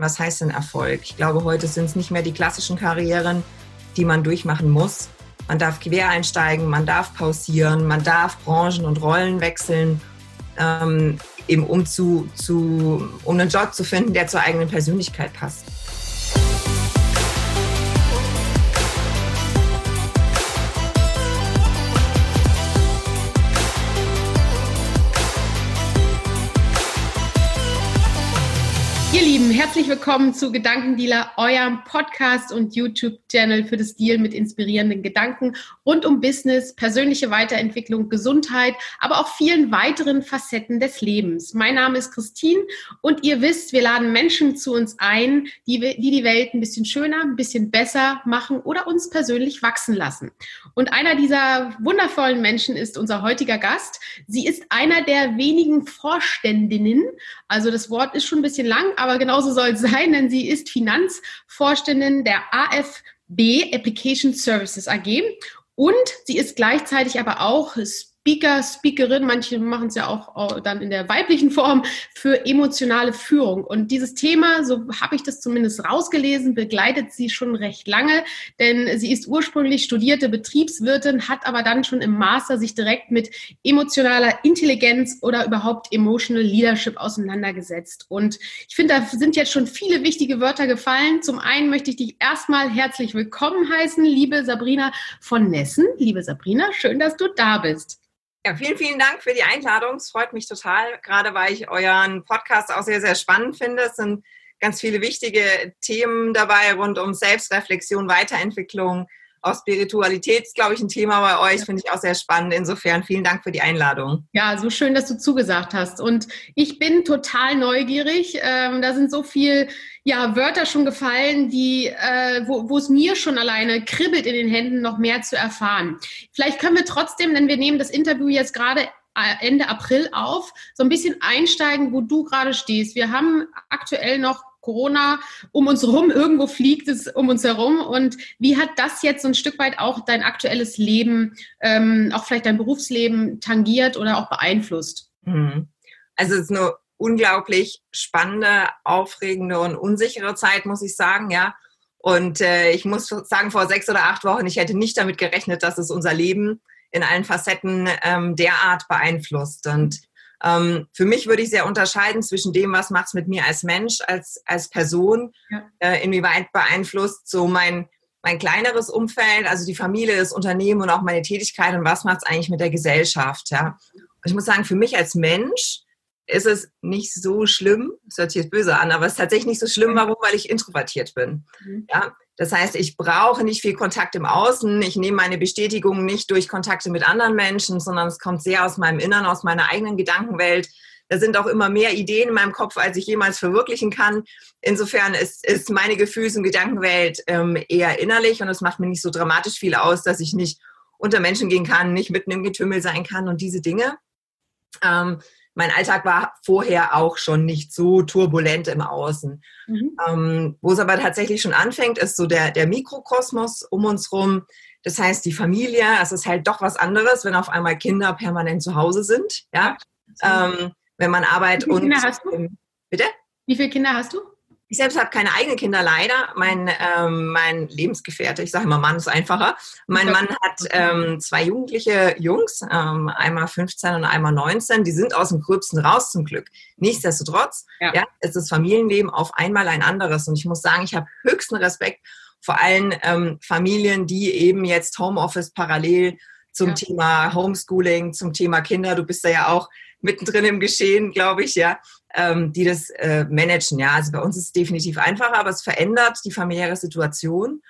Was heißt denn Erfolg? Ich glaube, heute sind es nicht mehr die klassischen Karrieren, die man durchmachen muss. Man darf quer einsteigen, man darf pausieren, man darf Branchen und Rollen wechseln, ähm, eben um, zu, zu, um einen Job zu finden, der zur eigenen Persönlichkeit passt. Herzlich willkommen zu Gedankendealer, eurem Podcast und YouTube-Channel für das Deal mit inspirierenden Gedanken rund um Business, persönliche Weiterentwicklung, Gesundheit, aber auch vielen weiteren Facetten des Lebens. Mein Name ist Christine und ihr wisst, wir laden Menschen zu uns ein, die die, die Welt ein bisschen schöner, ein bisschen besser machen oder uns persönlich wachsen lassen. Und einer dieser wundervollen Menschen ist unser heutiger Gast. Sie ist einer der wenigen Vorständinnen, also das Wort ist schon ein bisschen lang, aber genauso soll es sein, denn sie ist Finanzvorständin der AFB Application Services AG und sie ist gleichzeitig aber auch Speaker, Speakerin, manche machen es ja auch dann in der weiblichen Form für emotionale Führung. Und dieses Thema, so habe ich das zumindest rausgelesen, begleitet sie schon recht lange, denn sie ist ursprünglich studierte Betriebswirtin, hat aber dann schon im Master sich direkt mit emotionaler Intelligenz oder überhaupt emotional Leadership auseinandergesetzt. Und ich finde, da sind jetzt schon viele wichtige Wörter gefallen. Zum einen möchte ich dich erstmal herzlich willkommen heißen, liebe Sabrina von Nessen. Liebe Sabrina, schön, dass du da bist. Ja, vielen, vielen Dank für die Einladung. Es freut mich total, gerade weil ich euren Podcast auch sehr, sehr spannend finde. Es sind ganz viele wichtige Themen dabei rund um Selbstreflexion, Weiterentwicklung. Auch Spiritualität ist, glaube ich, ein Thema bei euch, finde ich auch sehr spannend. Insofern vielen Dank für die Einladung. Ja, so schön, dass du zugesagt hast. Und ich bin total neugierig. Ähm, da sind so viele ja, Wörter schon gefallen, die, äh, wo, wo es mir schon alleine kribbelt in den Händen, noch mehr zu erfahren. Vielleicht können wir trotzdem, denn wir nehmen das Interview jetzt gerade äh, Ende April auf, so ein bisschen einsteigen, wo du gerade stehst. Wir haben aktuell noch Corona um uns herum, irgendwo fliegt es um uns herum. Und wie hat das jetzt so ein Stück weit auch dein aktuelles Leben, ähm, auch vielleicht dein Berufsleben tangiert oder auch beeinflusst? Mhm. Also es ist eine unglaublich spannende, aufregende und unsichere Zeit, muss ich sagen, ja. Und äh, ich muss sagen, vor sechs oder acht Wochen, ich hätte nicht damit gerechnet, dass es unser Leben in allen Facetten ähm, derart beeinflusst. Und ähm, für mich würde ich sehr unterscheiden zwischen dem, was macht es mit mir als Mensch, als, als Person, ja. äh, inwieweit beeinflusst so mein, mein kleineres Umfeld, also die Familie, das Unternehmen und auch meine Tätigkeit und was macht es eigentlich mit der Gesellschaft. Ja? Und ich muss sagen, für mich als Mensch ist es nicht so schlimm. Das hört sich jetzt böse an, aber es ist tatsächlich nicht so schlimm. Warum? Weil ich introvertiert bin. Mhm. Ja, das heißt, ich brauche nicht viel Kontakt im Außen. Ich nehme meine Bestätigung nicht durch Kontakte mit anderen Menschen, sondern es kommt sehr aus meinem Innern, aus meiner eigenen Gedankenwelt. Da sind auch immer mehr Ideen in meinem Kopf, als ich jemals verwirklichen kann. Insofern ist, ist meine Gefühls- und Gedankenwelt ähm, eher innerlich und es macht mir nicht so dramatisch viel aus, dass ich nicht unter Menschen gehen kann, nicht mitten im Getümmel sein kann und diese Dinge. Ähm, mein Alltag war vorher auch schon nicht so turbulent im Außen. Mhm. Ähm, wo es aber tatsächlich schon anfängt, ist so der, der Mikrokosmos um uns rum. Das heißt, die Familie, es ist halt doch was anderes, wenn auf einmal Kinder permanent zu Hause sind. Ja? Ähm, wenn man Arbeit Wie viele und. Kinder hast du? Bitte? Wie viele Kinder hast du? Ich selbst habe keine eigenen Kinder leider. Mein, ähm, mein Lebensgefährte, ich sage immer Mann ist einfacher. Mein Mann hat ähm, zwei jugendliche Jungs, ähm, einmal 15 und einmal 19. Die sind aus dem Gröbsten raus zum Glück. Nichtsdestotrotz ja. ja ist das Familienleben auf einmal ein anderes. Und ich muss sagen, ich habe höchsten Respekt vor allen ähm, Familien, die eben jetzt Homeoffice parallel zum ja. Thema Homeschooling, zum Thema Kinder, du bist da ja auch mittendrin im Geschehen, glaube ich, ja, ähm, die das äh, managen. Ja, also bei uns ist es definitiv einfacher, aber es verändert die familiäre Situation.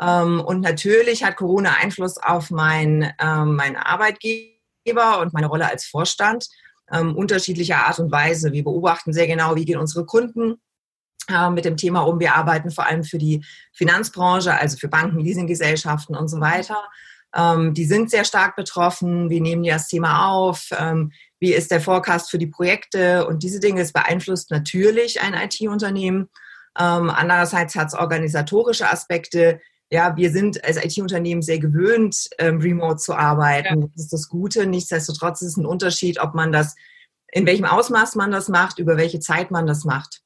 Ähm, und natürlich hat Corona Einfluss auf mein, ähm, meinen Arbeitgeber und meine Rolle als Vorstand. Ähm, unterschiedlicher Art und Weise. Wir beobachten sehr genau, wie gehen unsere Kunden äh, mit dem Thema um. Wir arbeiten vor allem für die Finanzbranche, also für Banken, Leasinggesellschaften und so weiter. Ähm, die sind sehr stark betroffen. Wir nehmen das Thema auf. Ähm, wie ist der Forecast für die Projekte und diese Dinge. Es beeinflusst natürlich ein IT-Unternehmen. Ähm, andererseits hat es organisatorische Aspekte. Ja, wir sind als IT-Unternehmen sehr gewöhnt, ähm, remote zu arbeiten. Ja. Das ist das Gute. Nichtsdestotrotz ist es ein Unterschied, ob man das, in welchem Ausmaß man das macht, über welche Zeit man das macht.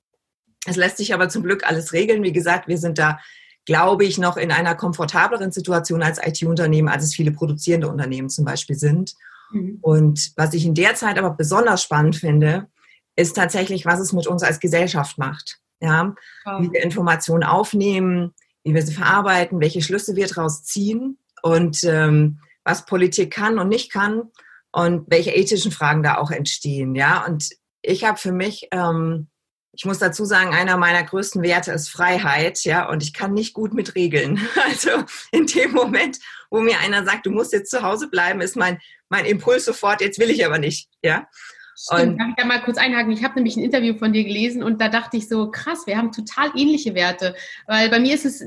Es lässt sich aber zum Glück alles regeln. Wie gesagt, wir sind da, glaube ich, noch in einer komfortableren Situation als IT-Unternehmen, als es viele produzierende Unternehmen zum Beispiel sind. Mhm. Und was ich in der Zeit aber besonders spannend finde, ist tatsächlich, was es mit uns als Gesellschaft macht. Ja, wow. wie wir Informationen aufnehmen, wie wir sie verarbeiten, welche Schlüsse wir daraus ziehen und ähm, was Politik kann und nicht kann und welche ethischen Fragen da auch entstehen. Ja, und ich habe für mich, ähm, ich muss dazu sagen, einer meiner größten Werte ist Freiheit. Ja, und ich kann nicht gut mit Regeln. Also in dem Moment, wo mir einer sagt, du musst jetzt zu Hause bleiben, ist mein mein Impuls sofort, jetzt will ich aber nicht. Ja. Stimmt, darf ich da mal kurz einhaken? Ich habe nämlich ein Interview von dir gelesen und da dachte ich so, krass, wir haben total ähnliche Werte. Weil bei mir ist es,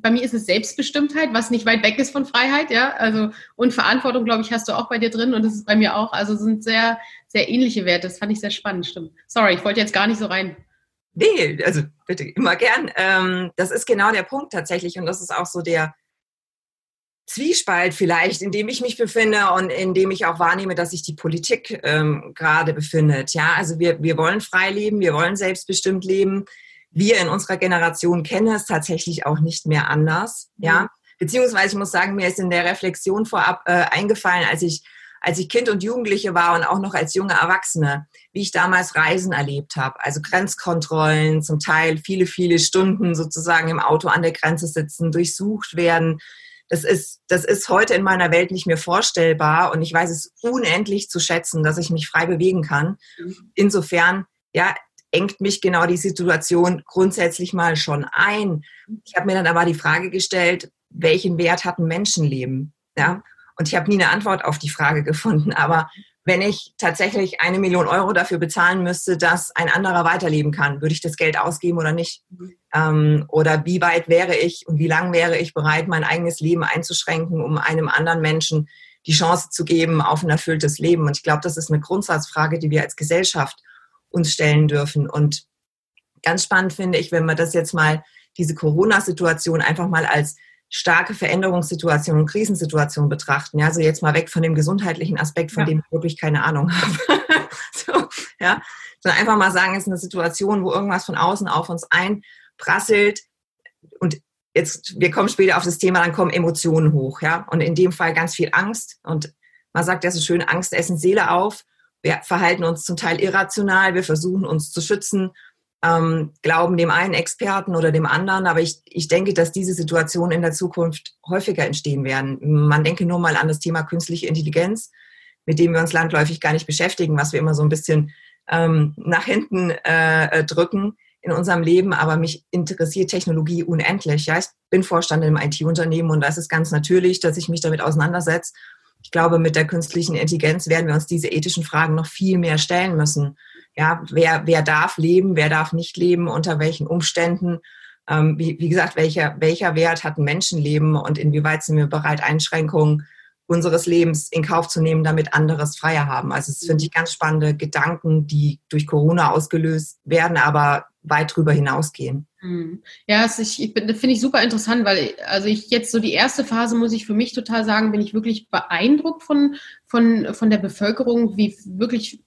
bei mir ist es Selbstbestimmtheit, was nicht weit weg ist von Freiheit, ja. Also, und Verantwortung, glaube ich, hast du auch bei dir drin und das ist bei mir auch. Also sind sehr, sehr ähnliche Werte. Das fand ich sehr spannend, stimmt. Sorry, ich wollte jetzt gar nicht so rein. Nee, also bitte, immer gern. Ähm, das ist genau der Punkt tatsächlich und das ist auch so der, Zwiespalt vielleicht, in dem ich mich befinde und in dem ich auch wahrnehme, dass sich die Politik ähm, gerade befindet. Ja, also wir, wir wollen frei leben, wir wollen selbstbestimmt leben. Wir in unserer Generation kennen es tatsächlich auch nicht mehr anders. Ja, mhm. beziehungsweise ich muss sagen, mir ist in der Reflexion vorab äh, eingefallen, als ich als ich Kind und Jugendliche war und auch noch als junge Erwachsene, wie ich damals Reisen erlebt habe. Also Grenzkontrollen, zum Teil viele, viele Stunden sozusagen im Auto an der Grenze sitzen, durchsucht werden, das ist, das ist heute in meiner Welt nicht mehr vorstellbar und ich weiß es unendlich zu schätzen, dass ich mich frei bewegen kann. Mhm. Insofern, ja, engt mich genau die Situation grundsätzlich mal schon ein. Ich habe mir dann aber die Frage gestellt, welchen Wert hat ein Menschenleben? Ja, und ich habe nie eine Antwort auf die Frage gefunden. Aber wenn ich tatsächlich eine Million Euro dafür bezahlen müsste, dass ein anderer weiterleben kann, würde ich das Geld ausgeben oder nicht? Mhm. Ähm, oder wie weit wäre ich und wie lang wäre ich bereit, mein eigenes Leben einzuschränken, um einem anderen Menschen die Chance zu geben auf ein erfülltes Leben? Und ich glaube, das ist eine Grundsatzfrage, die wir als Gesellschaft uns stellen dürfen. Und ganz spannend finde ich, wenn wir das jetzt mal, diese Corona-Situation einfach mal als starke Veränderungssituationen und Krisensituationen betrachten. Ja, also jetzt mal weg von dem gesundheitlichen Aspekt, von ja. dem ich wirklich keine Ahnung habe. so, ja, sondern einfach mal sagen, es ist eine Situation, wo irgendwas von außen auf uns einprasselt und jetzt, wir kommen später auf das Thema, dann kommen Emotionen hoch, ja, und in dem Fall ganz viel Angst und man sagt ja so schön, Angst essen Seele auf. Wir verhalten uns zum Teil irrational, wir versuchen uns zu schützen ähm, glauben dem einen Experten oder dem anderen. Aber ich, ich denke, dass diese Situationen in der Zukunft häufiger entstehen werden. Man denke nur mal an das Thema künstliche Intelligenz, mit dem wir uns landläufig gar nicht beschäftigen, was wir immer so ein bisschen ähm, nach hinten äh, drücken in unserem Leben. Aber mich interessiert Technologie unendlich. Ja, ich bin Vorstand im IT-Unternehmen und das ist ganz natürlich, dass ich mich damit auseinandersetze. Ich glaube, mit der künstlichen Intelligenz werden wir uns diese ethischen Fragen noch viel mehr stellen müssen. Ja, wer, wer darf leben, wer darf nicht leben, unter welchen Umständen? Ähm, wie, wie gesagt, welcher, welcher Wert hat ein Menschenleben und inwieweit sind wir bereit, Einschränkungen unseres Lebens in Kauf zu nehmen, damit anderes freier haben. Also es finde ich ganz spannende Gedanken, die durch Corona ausgelöst werden, aber weit darüber hinausgehen. Hm. Ja, das, ich, ich, finde ich super interessant, weil also ich jetzt so die erste Phase muss ich für mich total sagen, bin ich wirklich beeindruckt von, von, von der Bevölkerung, wie wirklich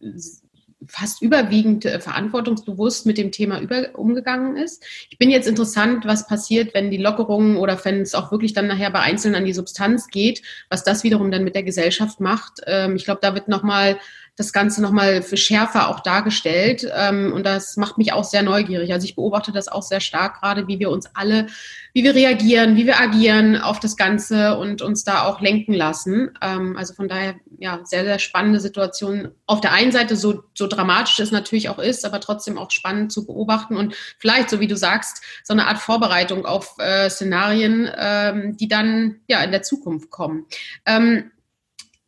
fast überwiegend äh, verantwortungsbewusst mit dem Thema über, umgegangen ist. Ich bin jetzt interessant, was passiert, wenn die Lockerungen oder wenn es auch wirklich dann nachher bei Einzelnen an die Substanz geht, was das wiederum dann mit der Gesellschaft macht. Ähm, ich glaube, da wird nochmal das Ganze nochmal für schärfer auch dargestellt. Ähm, und das macht mich auch sehr neugierig. Also ich beobachte das auch sehr stark, gerade wie wir uns alle, wie wir reagieren, wie wir agieren auf das Ganze und uns da auch lenken lassen. Ähm, also von daher, ja, sehr, sehr spannende Situation. Auf der einen Seite, so, so dramatisch es natürlich auch ist, aber trotzdem auch spannend zu beobachten und vielleicht, so wie du sagst, so eine Art Vorbereitung auf äh, Szenarien, ähm, die dann ja in der Zukunft kommen. Ähm,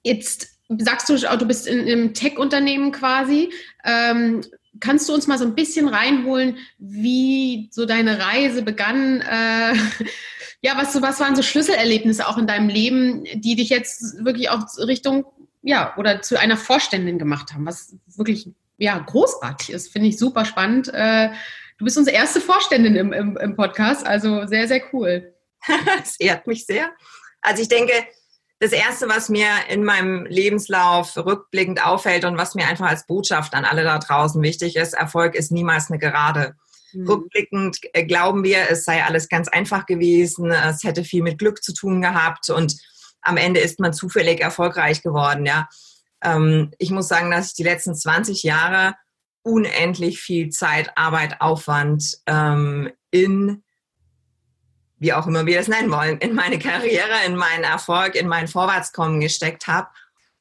jetzt sagst du, du bist in einem Tech-Unternehmen quasi. Ähm, kannst du uns mal so ein bisschen reinholen, wie so deine Reise begann? Äh, ja, was, was waren so Schlüsselerlebnisse auch in deinem Leben, die dich jetzt wirklich auch Richtung, ja, oder zu einer Vorständin gemacht haben, was wirklich, ja, großartig ist, finde ich super spannend. Äh, du bist unsere erste Vorständin im, im, im Podcast, also sehr, sehr cool. Es ehrt mich sehr. Also ich denke, das Erste, was mir in meinem Lebenslauf rückblickend auffällt und was mir einfach als Botschaft an alle da draußen wichtig ist, Erfolg ist niemals eine Gerade. Mhm. Rückblickend äh, glauben wir, es sei alles ganz einfach gewesen, es hätte viel mit Glück zu tun gehabt und am Ende ist man zufällig erfolgreich geworden. Ja, ähm, ich muss sagen, dass ich die letzten 20 Jahre unendlich viel Zeit, Arbeit, Aufwand ähm, in wie auch immer wir das nennen wollen, in meine Karriere, in meinen Erfolg, in mein Vorwärtskommen gesteckt habe.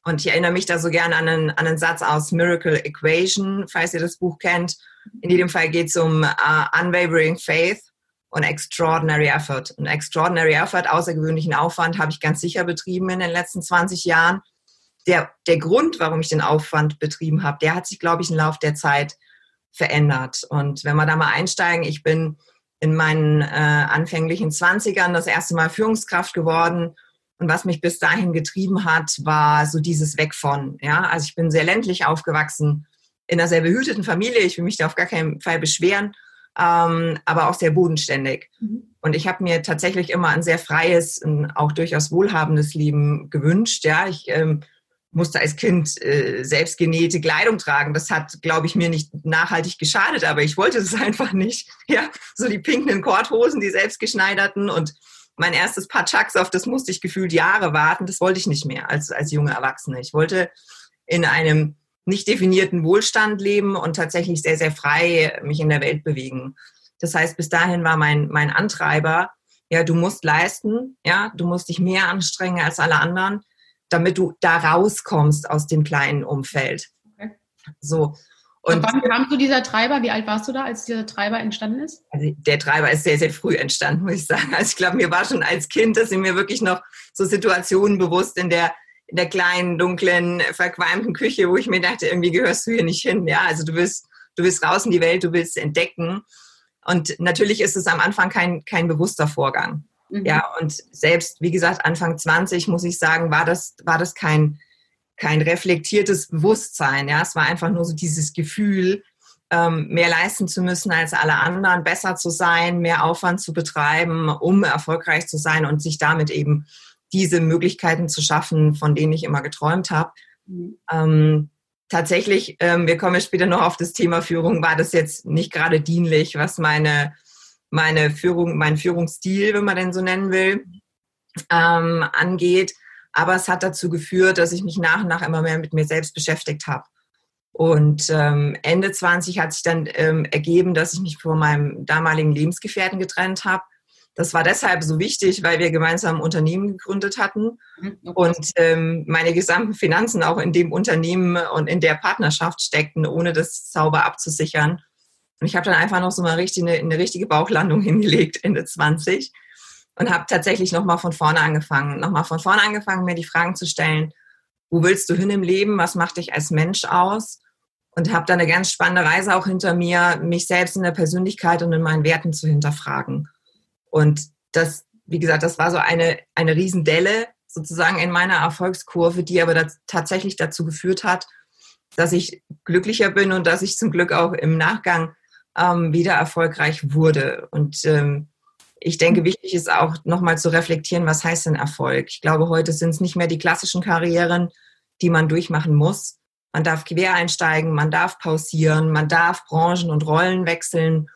Und ich erinnere mich da so gern an einen, an einen Satz aus Miracle Equation, falls ihr das Buch kennt. In jedem Fall geht es um uh, Unwavering Faith und Extraordinary Effort. Und Extraordinary Effort, außergewöhnlichen Aufwand, habe ich ganz sicher betrieben in den letzten 20 Jahren. Der, der Grund, warum ich den Aufwand betrieben habe, der hat sich, glaube ich, im Laufe der Zeit verändert. Und wenn wir da mal einsteigen, ich bin in meinen äh, anfänglichen Zwanzigern das erste Mal Führungskraft geworden. Und was mich bis dahin getrieben hat, war so dieses Weg von. Ja, also ich bin sehr ländlich aufgewachsen, in einer sehr behüteten Familie. Ich will mich da auf gar keinen Fall beschweren, ähm, aber auch sehr bodenständig. Mhm. Und ich habe mir tatsächlich immer ein sehr freies und auch durchaus wohlhabendes Leben gewünscht. Ja, ich ähm, musste als Kind äh, selbst genähte Kleidung tragen. Das hat, glaube ich, mir nicht nachhaltig geschadet, aber ich wollte das einfach nicht. Ja, so die pinken Kordhosen, die selbstgeschneiderten und mein erstes Paar Chucks, auf das musste ich gefühlt Jahre warten. Das wollte ich nicht mehr als, als junge Erwachsene. Ich wollte in einem nicht definierten Wohlstand leben und tatsächlich sehr, sehr frei mich in der Welt bewegen. Das heißt, bis dahin war mein, mein Antreiber, ja, du musst leisten, ja, du musst dich mehr anstrengen als alle anderen damit du da rauskommst aus dem kleinen Umfeld. Okay. So. Und, und wann kam zu dieser Treiber? Wie alt warst du da, als dieser Treiber entstanden ist? Also der Treiber ist sehr, sehr früh entstanden, muss ich sagen. Also ich glaube, mir war schon als Kind, dass sind mir wirklich noch so Situationen bewusst in der, in der kleinen, dunklen, verqualmten Küche, wo ich mir dachte, irgendwie gehörst du hier nicht hin. Ja, also du willst, du willst raus in die Welt, du willst entdecken. Und natürlich ist es am Anfang kein, kein bewusster Vorgang. Mhm. Ja, und selbst, wie gesagt, Anfang 20, muss ich sagen, war das, war das kein, kein reflektiertes Bewusstsein. Ja, es war einfach nur so dieses Gefühl, ähm, mehr leisten zu müssen als alle anderen, besser zu sein, mehr Aufwand zu betreiben, um erfolgreich zu sein und sich damit eben diese Möglichkeiten zu schaffen, von denen ich immer geträumt habe. Mhm. Ähm, tatsächlich, ähm, wir kommen später noch auf das Thema Führung, war das jetzt nicht gerade dienlich, was meine meine Führung, mein Führungsstil, wenn man den so nennen will, ähm, angeht. Aber es hat dazu geführt, dass ich mich nach und nach immer mehr mit mir selbst beschäftigt habe. Und ähm, Ende 20 hat sich dann ähm, ergeben, dass ich mich von meinem damaligen Lebensgefährten getrennt habe. Das war deshalb so wichtig, weil wir gemeinsam ein Unternehmen gegründet hatten mhm, und ähm, meine gesamten Finanzen auch in dem Unternehmen und in der Partnerschaft steckten, ohne das sauber abzusichern. Und ich habe dann einfach noch so mal richtig eine, eine richtige Bauchlandung hingelegt, Ende 20. Und habe tatsächlich nochmal von vorne angefangen. Nochmal von vorne angefangen, mir die Fragen zu stellen, wo willst du hin im Leben? Was macht dich als Mensch aus? Und habe da eine ganz spannende Reise auch hinter mir, mich selbst in der Persönlichkeit und in meinen Werten zu hinterfragen. Und das, wie gesagt, das war so eine, eine Riesendelle sozusagen in meiner Erfolgskurve, die aber das tatsächlich dazu geführt hat, dass ich glücklicher bin und dass ich zum Glück auch im Nachgang ähm, wieder erfolgreich wurde. Und ähm, ich denke, wichtig ist auch nochmal zu reflektieren, was heißt denn Erfolg? Ich glaube, heute sind es nicht mehr die klassischen Karrieren, die man durchmachen muss. Man darf quer einsteigen, man darf pausieren, man darf Branchen und Rollen wechseln,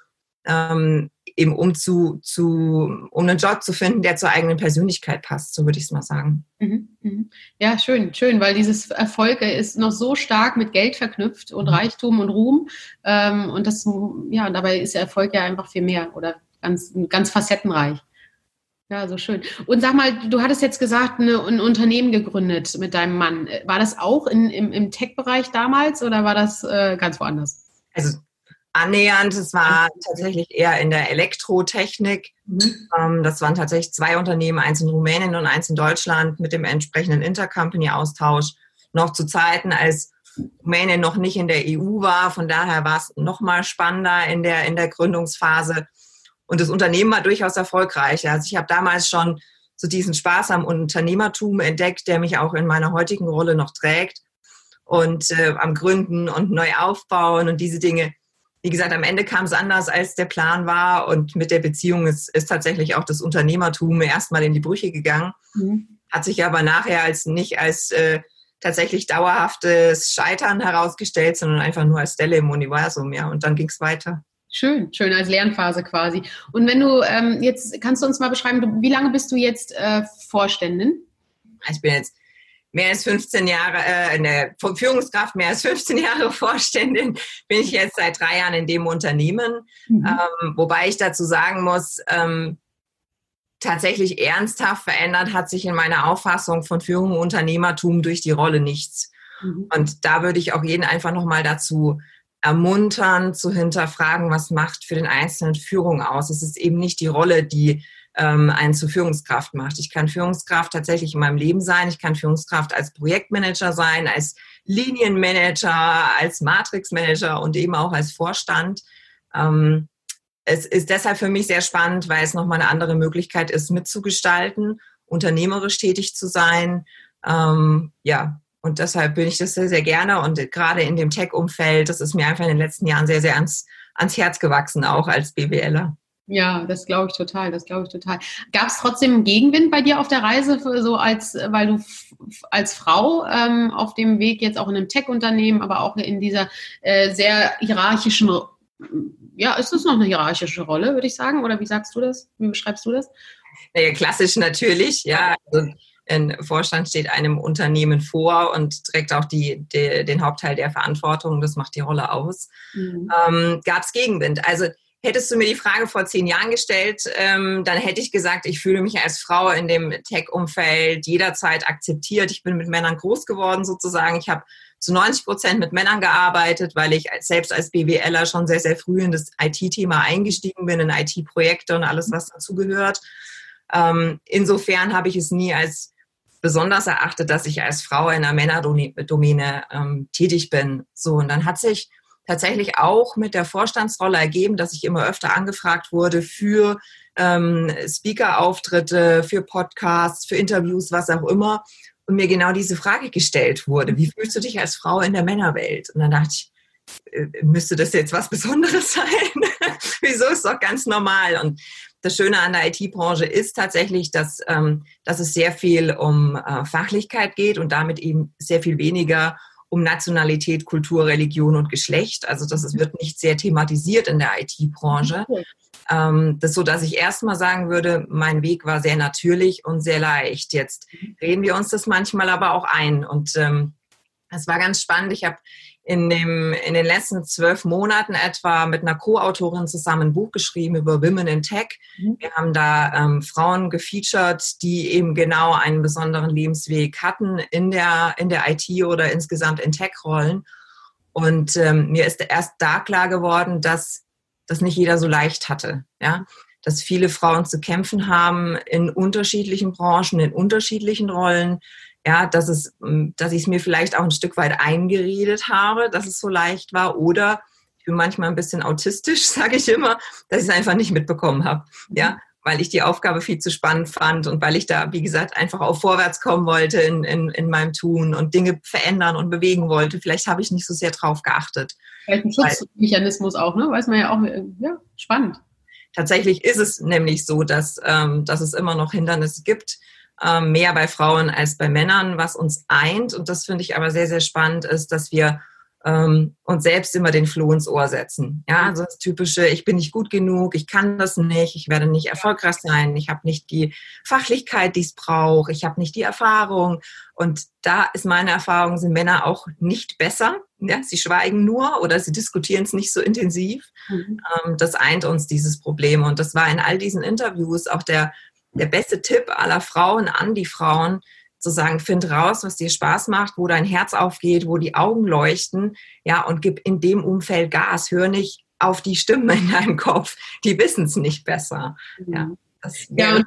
ähm, eben um zu, zu, um einen Job zu finden, der zur eigenen Persönlichkeit passt, so würde ich es mal sagen. Mhm, mhm. Ja, schön, schön, weil dieses Erfolg ist noch so stark mit Geld verknüpft und mhm. Reichtum und Ruhm. Ähm, und das, ja, dabei ist der Erfolg ja einfach viel mehr oder ganz, ganz facettenreich. Ja, so schön. Und sag mal, du hattest jetzt gesagt, eine, ein Unternehmen gegründet mit deinem Mann. War das auch in, im, im Tech-Bereich damals oder war das äh, ganz woanders? Also annähernd. Es war tatsächlich eher in der Elektrotechnik. Mhm. Ähm, das waren tatsächlich zwei Unternehmen, eins in Rumänien und eins in Deutschland mit dem entsprechenden Intercompany-Austausch. Noch zu Zeiten, als Rumänien noch nicht in der EU war. Von daher war es noch mal spannender in der, in der Gründungsphase. Und das Unternehmen war durchaus erfolgreich. Also ich habe damals schon so diesen Spaß am Unternehmertum entdeckt, der mich auch in meiner heutigen Rolle noch trägt. Und äh, am Gründen und neu aufbauen und diese Dinge wie gesagt, am Ende kam es anders, als der Plan war. Und mit der Beziehung ist, ist tatsächlich auch das Unternehmertum erstmal in die Brüche gegangen. Mhm. Hat sich aber nachher als nicht als äh, tatsächlich dauerhaftes Scheitern herausgestellt, sondern einfach nur als Stelle im Universum. Ja, und dann ging es weiter. Schön, schön als Lernphase quasi. Und wenn du ähm, jetzt, kannst du uns mal beschreiben, wie lange bist du jetzt äh, Vorständin? Ich bin jetzt mehr als 15 Jahre, äh, eine Führungskraft, mehr als 15 Jahre Vorständin, bin ich jetzt seit drei Jahren in dem Unternehmen. Mhm. Ähm, wobei ich dazu sagen muss, ähm, tatsächlich ernsthaft verändert hat sich in meiner Auffassung von Führung und Unternehmertum durch die Rolle nichts. Mhm. Und da würde ich auch jeden einfach nochmal dazu ermuntern, zu hinterfragen, was macht für den Einzelnen Führung aus. Es ist eben nicht die Rolle, die ähm, einen zur Führungskraft macht. Ich kann Führungskraft tatsächlich in meinem Leben sein. Ich kann Führungskraft als Projektmanager sein, als Linienmanager, als Matrixmanager und eben auch als Vorstand. Ähm, es ist deshalb für mich sehr spannend, weil es nochmal eine andere Möglichkeit ist, mitzugestalten, unternehmerisch tätig zu sein. Ähm, ja, und deshalb bin ich das sehr, sehr gerne. Und gerade in dem Tech-Umfeld, das ist mir einfach in den letzten Jahren sehr, sehr ans, ans Herz gewachsen, auch als BWLer. Ja, das glaube ich total, das glaube ich total. Gab es trotzdem Gegenwind bei dir auf der Reise, so als, weil du als Frau ähm, auf dem Weg jetzt auch in einem Tech-Unternehmen, aber auch in dieser äh, sehr hierarchischen, ja, ist das noch eine hierarchische Rolle, würde ich sagen? Oder wie sagst du das? Wie beschreibst du das? Naja, klassisch natürlich, ja. Also, ein Vorstand steht einem Unternehmen vor und trägt auch die, die den Hauptteil der Verantwortung. Das macht die Rolle aus. Mhm. Ähm, Gab es Gegenwind? Also hättest du mir die Frage vor zehn Jahren gestellt, ähm, dann hätte ich gesagt, ich fühle mich als Frau in dem Tech-Umfeld jederzeit akzeptiert. Ich bin mit Männern groß geworden sozusagen. Ich habe zu 90 Prozent mit Männern gearbeitet, weil ich selbst als BWLer schon sehr, sehr früh in das IT-Thema eingestiegen bin, in IT-Projekte und alles, was dazugehört. Ähm, insofern habe ich es nie als besonders erachtet, dass ich als Frau in einer Männerdomäne ähm, tätig bin. So, und dann hat sich tatsächlich auch mit der Vorstandsrolle ergeben, dass ich immer öfter angefragt wurde für ähm, Speaker-Auftritte, für Podcasts, für Interviews, was auch immer. Und mir genau diese Frage gestellt wurde, wie fühlst du dich als Frau in der Männerwelt? Und dann dachte ich, äh, müsste das jetzt was Besonderes sein? Wieso ist doch ganz normal? Und das Schöne an der IT-Branche ist tatsächlich, dass, ähm, dass es sehr viel um äh, Fachlichkeit geht und damit eben sehr viel weniger um Nationalität, Kultur, Religion und Geschlecht. Also das wird nicht sehr thematisiert in der IT-Branche. Ähm, das so, dass ich erstmal sagen würde, mein Weg war sehr natürlich und sehr leicht. Jetzt reden wir uns das manchmal aber auch ein und ähm, es war ganz spannend. Ich habe in, dem, in den letzten zwölf Monaten etwa mit einer Co-Autorin zusammen ein Buch geschrieben über Women in Tech. Mhm. Wir haben da ähm, Frauen gefeatured, die eben genau einen besonderen Lebensweg hatten in der, in der IT oder insgesamt in Tech-Rollen. Und ähm, mir ist erst da klar geworden, dass das nicht jeder so leicht hatte. Ja? Dass viele Frauen zu kämpfen haben in unterschiedlichen Branchen, in unterschiedlichen Rollen, ja, dass es, ähm, dass ich es mir vielleicht auch ein Stück weit eingeredet habe, dass es so leicht war, oder ich bin manchmal ein bisschen autistisch, sage ich immer, dass ich es einfach nicht mitbekommen habe, mhm. ja, weil ich die Aufgabe viel zu spannend fand und weil ich da, wie gesagt, einfach auch vorwärts kommen wollte in, in, in meinem Tun und Dinge verändern und bewegen wollte. Vielleicht habe ich nicht so sehr drauf geachtet. Vielleicht ein Schutzmechanismus auch, ne? Weiß man ja auch, äh, ja, spannend. Tatsächlich ist es nämlich so, dass, ähm, dass es immer noch Hindernisse gibt, ähm, mehr bei Frauen als bei Männern. Was uns eint, und das finde ich aber sehr, sehr spannend, ist, dass wir ähm, uns selbst immer den Floh ins Ohr setzen. Ja, also das typische, ich bin nicht gut genug, ich kann das nicht, ich werde nicht erfolgreich sein, ich habe nicht die Fachlichkeit, die es braucht, ich habe nicht die Erfahrung. Und da ist meine Erfahrung, sind Männer auch nicht besser. Ja, sie schweigen nur oder sie diskutieren es nicht so intensiv. Mhm. Ähm, das eint uns dieses Problem. Und das war in all diesen Interviews auch der der beste Tipp aller Frauen an die Frauen, zu sagen, find raus, was dir Spaß macht, wo dein Herz aufgeht, wo die Augen leuchten, ja, und gib in dem Umfeld Gas. Hör nicht auf die Stimmen in deinem Kopf, die wissen es nicht besser. Ja, das ja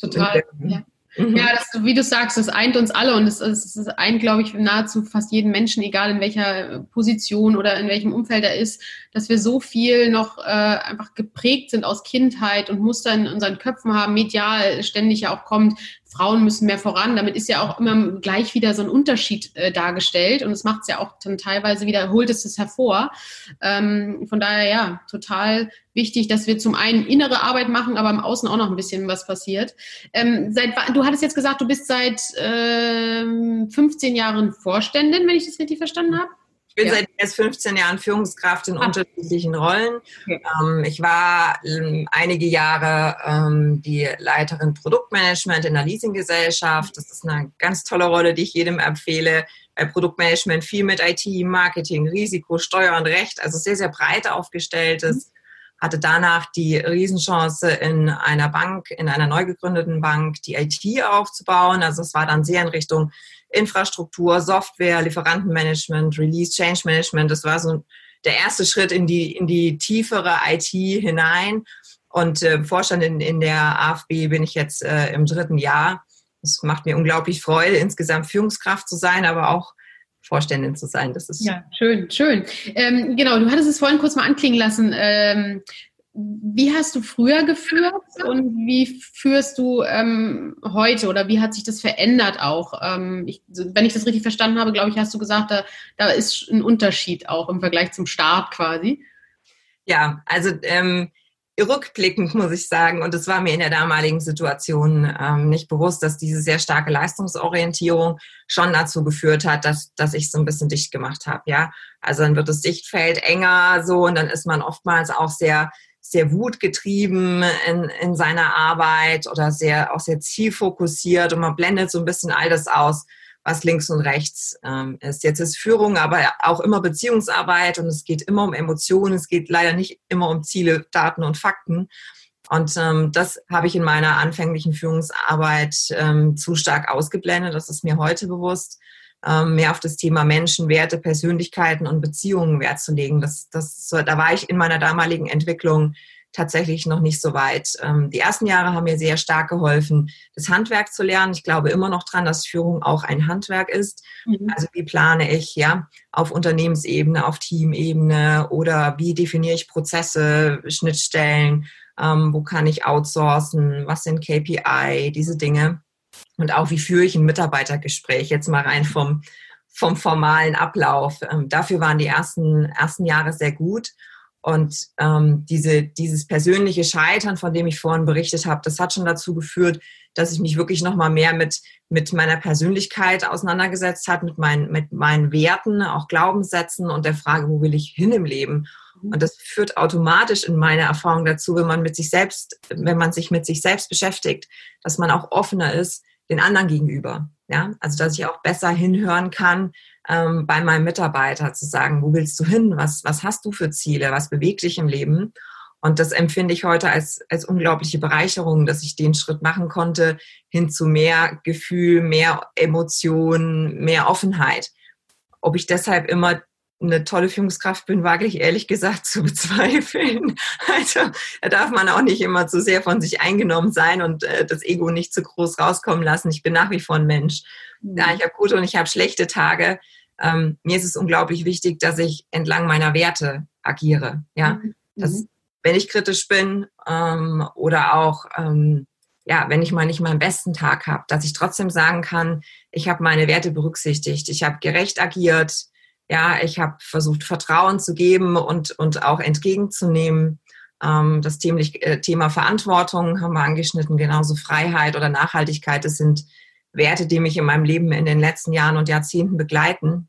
total. Ja. Mhm. Ja, das, wie du sagst, das eint uns alle und es, es, es eint, glaube ich, nahezu fast jeden Menschen, egal in welcher Position oder in welchem Umfeld er ist, dass wir so viel noch äh, einfach geprägt sind aus Kindheit und Muster in unseren Köpfen haben, medial ständig ja auch kommt, Frauen müssen mehr voran. Damit ist ja auch immer gleich wieder so ein Unterschied äh, dargestellt und es macht es ja auch dann teilweise wieder, holt es es hervor. Ähm, von daher ja, total wichtig, dass wir zum einen innere Arbeit machen, aber im Außen auch noch ein bisschen was passiert. Ähm, seit, du hattest jetzt gesagt, du bist seit ähm, 15 Jahren Vorständin, wenn ich das richtig verstanden habe. Ich bin ja. seit erst 15 Jahren Führungskraft in ah. unterschiedlichen Rollen. Okay. Ähm, ich war ähm, einige Jahre ähm, die Leiterin Produktmanagement in einer Leasinggesellschaft. Das ist eine ganz tolle Rolle, die ich jedem empfehle. Bei Produktmanagement viel mit IT, Marketing, Risiko, Steuer und Recht, also sehr, sehr breit aufgestelltes. Mhm hatte danach die Riesenchance, in einer Bank, in einer neu gegründeten Bank, die IT aufzubauen. Also es war dann sehr in Richtung Infrastruktur, Software, Lieferantenmanagement, Release, Change Management. Das war so der erste Schritt in die, in die tiefere IT hinein. Und äh, Vorstand in, in der AFB bin ich jetzt äh, im dritten Jahr. Es macht mir unglaublich Freude, insgesamt Führungskraft zu sein, aber auch Vorständin zu sein. Das ist ja schön, schön. Ähm, genau, du hattest es vorhin kurz mal anklingen lassen. Ähm, wie hast du früher geführt und wie führst du ähm, heute oder wie hat sich das verändert auch? Ähm, ich, wenn ich das richtig verstanden habe, glaube ich, hast du gesagt, da, da ist ein Unterschied auch im Vergleich zum Start quasi. Ja, also ähm, rückblickend muss ich sagen, und es war mir in der damaligen Situation ähm, nicht bewusst, dass diese sehr starke Leistungsorientierung schon dazu geführt hat, dass, dass ich so ein bisschen dicht gemacht habe. Ja, also dann wird das Sichtfeld enger so und dann ist man oftmals auch sehr sehr wutgetrieben in, in seiner Arbeit oder sehr auch sehr zielfokussiert und man blendet so ein bisschen all das aus, was links und rechts ähm, ist. Jetzt ist Führung aber auch immer Beziehungsarbeit und es geht immer um Emotionen, es geht leider nicht immer um Ziele, Daten und Fakten. Und ähm, das habe ich in meiner anfänglichen Führungsarbeit ähm, zu stark ausgeblendet. Das ist mir heute bewusst, mehr auf das Thema Menschen, Werte, Persönlichkeiten und Beziehungen Wert zu legen. Das, das, da war ich in meiner damaligen Entwicklung tatsächlich noch nicht so weit. Ähm, die ersten Jahre haben mir sehr stark geholfen, das Handwerk zu lernen. Ich glaube immer noch dran, dass Führung auch ein Handwerk ist. Mhm. Also wie plane ich ja auf Unternehmensebene, auf Teamebene oder wie definiere ich Prozesse, Schnittstellen, ähm, wo kann ich outsourcen, was sind KPI, diese Dinge. Und auch wie führe ich ein Mitarbeitergespräch, jetzt mal rein vom, vom formalen Ablauf. Ähm, dafür waren die ersten, ersten Jahre sehr gut. Und ähm, diese, dieses persönliche Scheitern, von dem ich vorhin berichtet habe, das hat schon dazu geführt, dass ich mich wirklich noch mal mehr mit, mit meiner Persönlichkeit auseinandergesetzt habe, mit meinen, mit meinen Werten, auch Glaubenssätzen und der Frage, wo will ich hin im Leben. Mhm. Und das führt automatisch in meiner Erfahrung dazu, wenn man mit sich selbst, wenn man sich mit sich selbst beschäftigt, dass man auch offener ist den anderen gegenüber. Ja, also dass ich auch besser hinhören kann, ähm, bei meinem Mitarbeiter zu sagen, wo willst du hin? Was, was hast du für Ziele? Was bewegt dich im Leben? Und das empfinde ich heute als, als unglaubliche Bereicherung, dass ich den Schritt machen konnte hin zu mehr Gefühl, mehr Emotionen, mehr Offenheit. Ob ich deshalb immer eine tolle Führungskraft bin, wage ich ehrlich gesagt zu bezweifeln. Also da darf man auch nicht immer zu sehr von sich eingenommen sein und äh, das Ego nicht zu groß rauskommen lassen. Ich bin nach wie vor ein Mensch. Mhm. Ja, ich habe gute und ich habe schlechte Tage. Ähm, mir ist es unglaublich wichtig, dass ich entlang meiner Werte agiere. Ja, mhm. dass, mhm. wenn ich kritisch bin ähm, oder auch ähm, ja, wenn ich mal nicht meinen besten Tag habe, dass ich trotzdem sagen kann, ich habe meine Werte berücksichtigt, ich habe gerecht agiert, ja, ich habe versucht, Vertrauen zu geben und, und auch entgegenzunehmen. Ähm, das Thema, äh, Thema Verantwortung haben wir angeschnitten, genauso Freiheit oder Nachhaltigkeit. Das sind Werte, die mich in meinem Leben in den letzten Jahren und Jahrzehnten begleiten.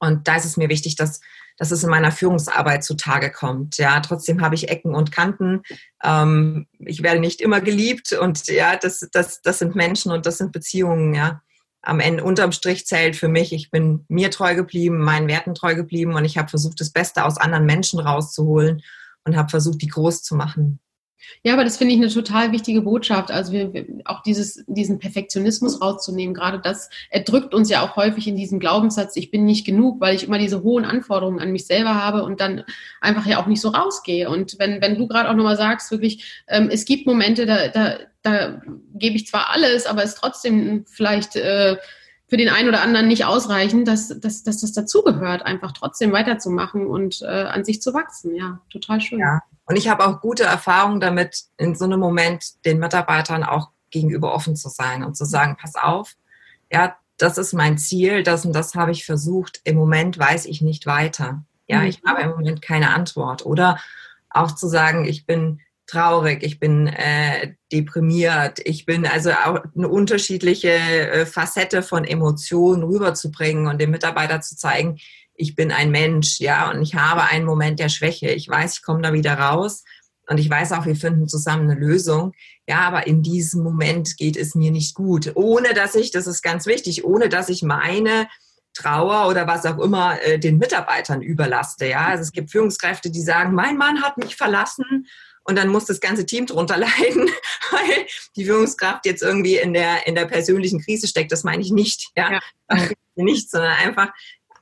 Und da ist es mir wichtig, dass, dass es in meiner Führungsarbeit zutage kommt. Ja, trotzdem habe ich Ecken und Kanten. Ähm, ich werde nicht immer geliebt und ja, das, das, das sind Menschen und das sind Beziehungen, ja am Ende unterm Strich zählt für mich, ich bin mir treu geblieben, meinen Werten treu geblieben und ich habe versucht, das Beste aus anderen Menschen rauszuholen und habe versucht, die groß zu machen. Ja, aber das finde ich eine total wichtige Botschaft. Also wir, auch dieses, diesen Perfektionismus rauszunehmen, gerade das erdrückt uns ja auch häufig in diesem Glaubenssatz, ich bin nicht genug, weil ich immer diese hohen Anforderungen an mich selber habe und dann einfach ja auch nicht so rausgehe. Und wenn, wenn du gerade auch nochmal sagst, wirklich, ähm, es gibt Momente, da, da, da gebe ich zwar alles, aber es trotzdem vielleicht äh, für den einen oder anderen nicht ausreichend, dass, dass, dass das dazugehört, einfach trotzdem weiterzumachen und äh, an sich zu wachsen. Ja, total schön. Ja, und ich habe auch gute Erfahrungen damit, in so einem Moment den Mitarbeitern auch gegenüber offen zu sein und zu sagen, pass auf, ja, das ist mein Ziel, das und das habe ich versucht. Im Moment weiß ich nicht weiter. Ja, mhm. ich habe im Moment keine Antwort. Oder auch zu sagen, ich bin traurig, ich bin äh, deprimiert, ich bin also auch eine unterschiedliche äh, Facette von Emotionen rüberzubringen und dem Mitarbeiter zu zeigen, ich bin ein Mensch, ja, und ich habe einen Moment der Schwäche. Ich weiß, ich komme da wieder raus und ich weiß auch, wir finden zusammen eine Lösung. Ja, aber in diesem Moment geht es mir nicht gut. Ohne dass ich, das ist ganz wichtig, ohne dass ich meine Trauer oder was auch immer äh, den Mitarbeitern überlaste. Ja, also es gibt Führungskräfte, die sagen, mein Mann hat mich verlassen und dann muss das ganze Team drunter leiden, weil die Führungskraft jetzt irgendwie in der, in der persönlichen Krise steckt. Das meine ich nicht. Ja, ja. nicht, sondern einfach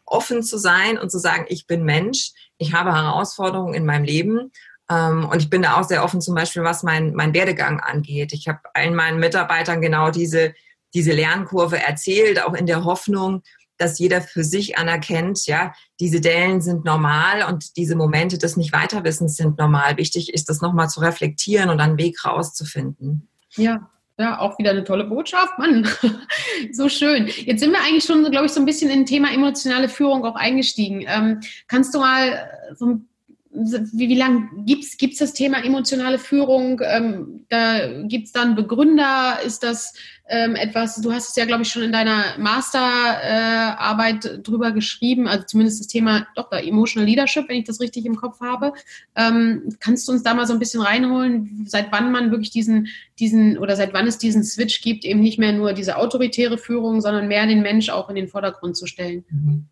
offen zu sein und zu sagen, ich bin Mensch, ich habe Herausforderungen in meinem Leben ähm, und ich bin da auch sehr offen, zum Beispiel, was mein, mein Werdegang angeht. Ich habe allen meinen Mitarbeitern genau diese, diese Lernkurve erzählt, auch in der Hoffnung, dass jeder für sich anerkennt, ja, diese Dellen sind normal und diese Momente des Nicht-Weiterwissens sind normal. Wichtig ist, das nochmal zu reflektieren und einen Weg rauszufinden. Ja, ja, auch wieder eine tolle Botschaft, Mann. so schön. Jetzt sind wir eigentlich schon, glaube ich, so ein bisschen in Thema emotionale Führung auch eingestiegen. Ähm, kannst du mal so ein wie, wie lange gibt es das Thema emotionale Führung? Ähm, da gibt es dann Begründer? Ist das ähm, etwas, du hast es ja, glaube ich, schon in deiner Masterarbeit äh, drüber geschrieben, also zumindest das Thema, doch, da Emotional Leadership, wenn ich das richtig im Kopf habe. Ähm, kannst du uns da mal so ein bisschen reinholen, seit wann man wirklich diesen, diesen, oder seit wann es diesen Switch gibt, eben nicht mehr nur diese autoritäre Führung, sondern mehr den Mensch auch in den Vordergrund zu stellen? Mhm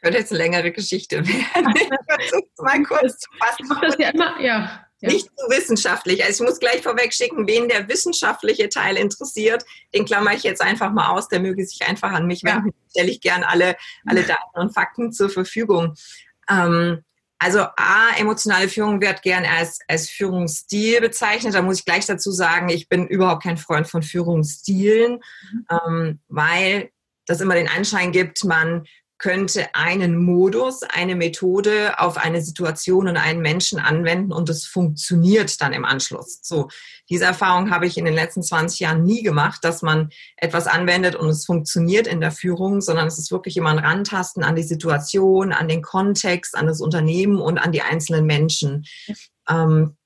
könnte jetzt eine längere Geschichte werden. Ich versuche es mal kurz zu fassen. Das ja immer, ja. Ja. Nicht zu wissenschaftlich. Also ich muss gleich vorweg schicken, wen der wissenschaftliche Teil interessiert, den klammer ich jetzt einfach mal aus, der möge sich einfach an mich wenden. Ja. Stelle ich gern alle, alle Daten und Fakten zur Verfügung. Ähm, also A, emotionale Führung wird gern als, als Führungsstil bezeichnet. Da muss ich gleich dazu sagen, ich bin überhaupt kein Freund von Führungsstilen, mhm. ähm, weil das immer den Anschein gibt, man könnte einen Modus, eine Methode auf eine Situation und einen Menschen anwenden und es funktioniert dann im Anschluss. So, diese Erfahrung habe ich in den letzten 20 Jahren nie gemacht, dass man etwas anwendet und es funktioniert in der Führung, sondern es ist wirklich immer ein Rantasten an die Situation, an den Kontext, an das Unternehmen und an die einzelnen Menschen. Ähm,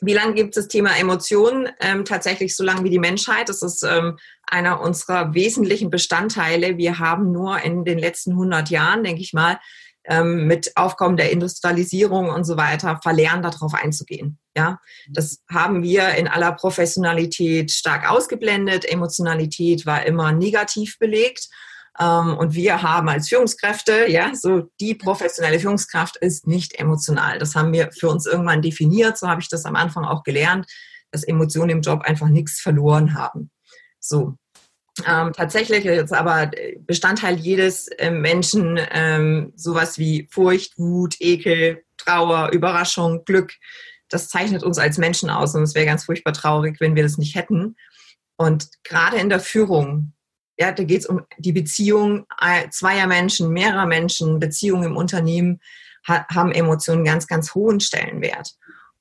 wie lange gibt es das Thema Emotionen? Ähm, tatsächlich so lange wie die Menschheit. Das ist ähm, einer unserer wesentlichen Bestandteile. Wir haben nur in den letzten 100 Jahren, denke ich mal, ähm, mit Aufkommen der Industrialisierung und so weiter verlernt, darauf einzugehen. Ja, das haben wir in aller Professionalität stark ausgeblendet. Emotionalität war immer negativ belegt. Ähm, und wir haben als Führungskräfte, ja, so die professionelle Führungskraft ist nicht emotional. Das haben wir für uns irgendwann definiert. So habe ich das am Anfang auch gelernt, dass Emotionen im Job einfach nichts verloren haben. So. Ähm, tatsächlich ist aber Bestandteil jedes äh, Menschen ähm, sowas wie Furcht, Wut, Ekel, Trauer, Überraschung, Glück. Das zeichnet uns als Menschen aus und es wäre ganz furchtbar traurig, wenn wir das nicht hätten. Und gerade in der Führung ja, da geht es um die Beziehung äh, zweier Menschen, mehrerer Menschen, Beziehungen im Unternehmen ha haben Emotionen ganz, ganz hohen Stellenwert.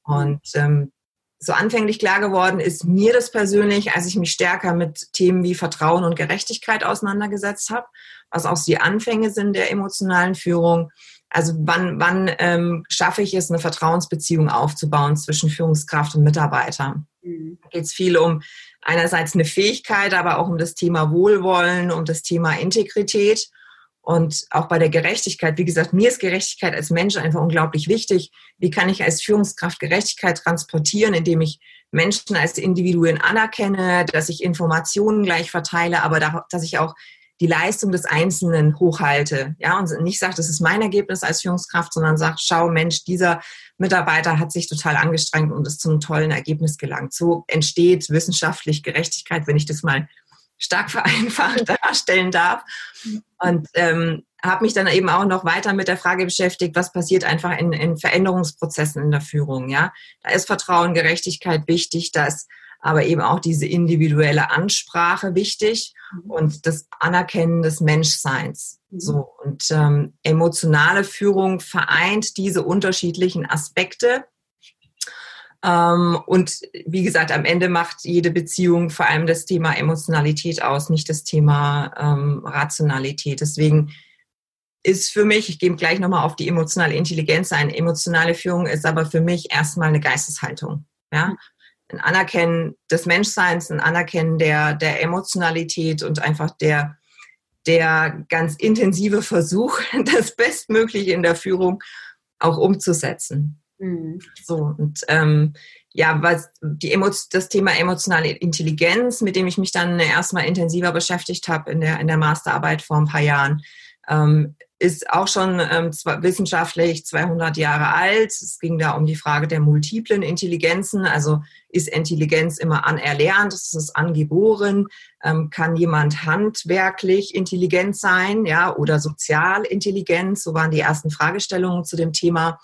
Und ähm, so anfänglich klar geworden ist mir das persönlich, als ich mich stärker mit Themen wie Vertrauen und Gerechtigkeit auseinandergesetzt habe, was auch die Anfänge sind der emotionalen Führung. Also wann, wann ähm, schaffe ich es, eine Vertrauensbeziehung aufzubauen zwischen Führungskraft und Mitarbeiter? Mhm. Da geht es viel um einerseits eine Fähigkeit, aber auch um das Thema Wohlwollen, um das Thema Integrität. Und auch bei der Gerechtigkeit, wie gesagt, mir ist Gerechtigkeit als Mensch einfach unglaublich wichtig. Wie kann ich als Führungskraft Gerechtigkeit transportieren, indem ich Menschen als Individuen anerkenne, dass ich Informationen gleich verteile, aber dass ich auch die Leistung des Einzelnen hochhalte. Ja, und nicht sagt, das ist mein Ergebnis als Führungskraft, sondern sagt, schau, Mensch, dieser Mitarbeiter hat sich total angestrengt und ist zum tollen Ergebnis gelangt. So entsteht wissenschaftlich Gerechtigkeit, wenn ich das mal stark vereinfacht darstellen darf. Und ähm, habe mich dann eben auch noch weiter mit der Frage beschäftigt, was passiert einfach in, in Veränderungsprozessen in der Führung. Ja, da ist Vertrauen, Gerechtigkeit wichtig, da ist aber eben auch diese individuelle Ansprache wichtig mhm. und das Anerkennen des Menschseins. Mhm. So und ähm, emotionale Führung vereint diese unterschiedlichen Aspekte. Ähm, und wie gesagt, am Ende macht jede Beziehung vor allem das Thema Emotionalität aus, nicht das Thema ähm, Rationalität. Deswegen ist für mich, ich gehe gleich nochmal auf die emotionale Intelligenz ein, emotionale Führung ist aber für mich erstmal eine Geisteshaltung. Ja? Ein Anerkennen des Menschseins, ein Anerkennen der, der Emotionalität und einfach der, der ganz intensive Versuch, das Bestmögliche in der Führung auch umzusetzen. Mhm. So, und ähm, ja, was die Emo das Thema emotionale Intelligenz, mit dem ich mich dann erstmal intensiver beschäftigt habe in der, in der Masterarbeit vor ein paar Jahren, ähm, ist auch schon ähm, wissenschaftlich 200 Jahre alt. Es ging da um die Frage der multiplen Intelligenzen. Also ist Intelligenz immer anerlernt? Ist es angeboren? Ähm, kann jemand handwerklich intelligent sein? Ja, oder sozial intelligent? So waren die ersten Fragestellungen zu dem Thema.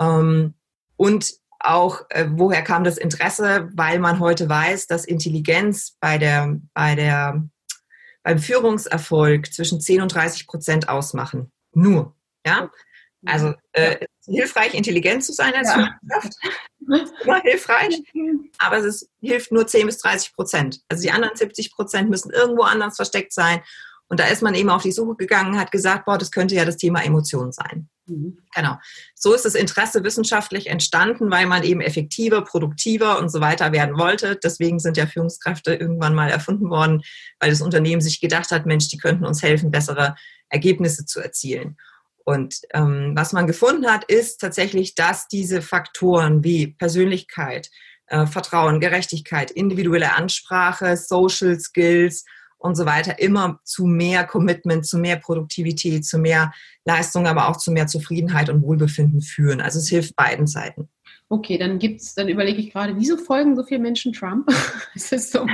Ähm, und auch, äh, woher kam das Interesse? Weil man heute weiß, dass Intelligenz bei der, bei der beim Führungserfolg zwischen 10 und 30 Prozent ausmachen. Nur. Ja? Also äh, hilfreich, intelligent zu sein als ja. Führungskraft. Immer hilfreich. Aber es ist, hilft nur 10 bis 30 Prozent. Also die anderen 70 Prozent müssen irgendwo anders versteckt sein. Und da ist man eben auf die Suche gegangen, hat gesagt, boah, das könnte ja das Thema Emotion sein. Mhm. Genau. So ist das Interesse wissenschaftlich entstanden, weil man eben effektiver, produktiver und so weiter werden wollte. Deswegen sind ja Führungskräfte irgendwann mal erfunden worden, weil das Unternehmen sich gedacht hat, Mensch, die könnten uns helfen, bessere Ergebnisse zu erzielen. Und ähm, was man gefunden hat, ist tatsächlich, dass diese Faktoren wie Persönlichkeit, äh, Vertrauen, Gerechtigkeit, individuelle Ansprache, Social Skills und so weiter immer zu mehr Commitment, zu mehr Produktivität, zu mehr Leistung, aber auch zu mehr Zufriedenheit und Wohlbefinden führen. Also es hilft beiden Seiten. Okay, dann gibt's, dann überlege ich gerade, wieso folgen so viele Menschen Trump? es ist so,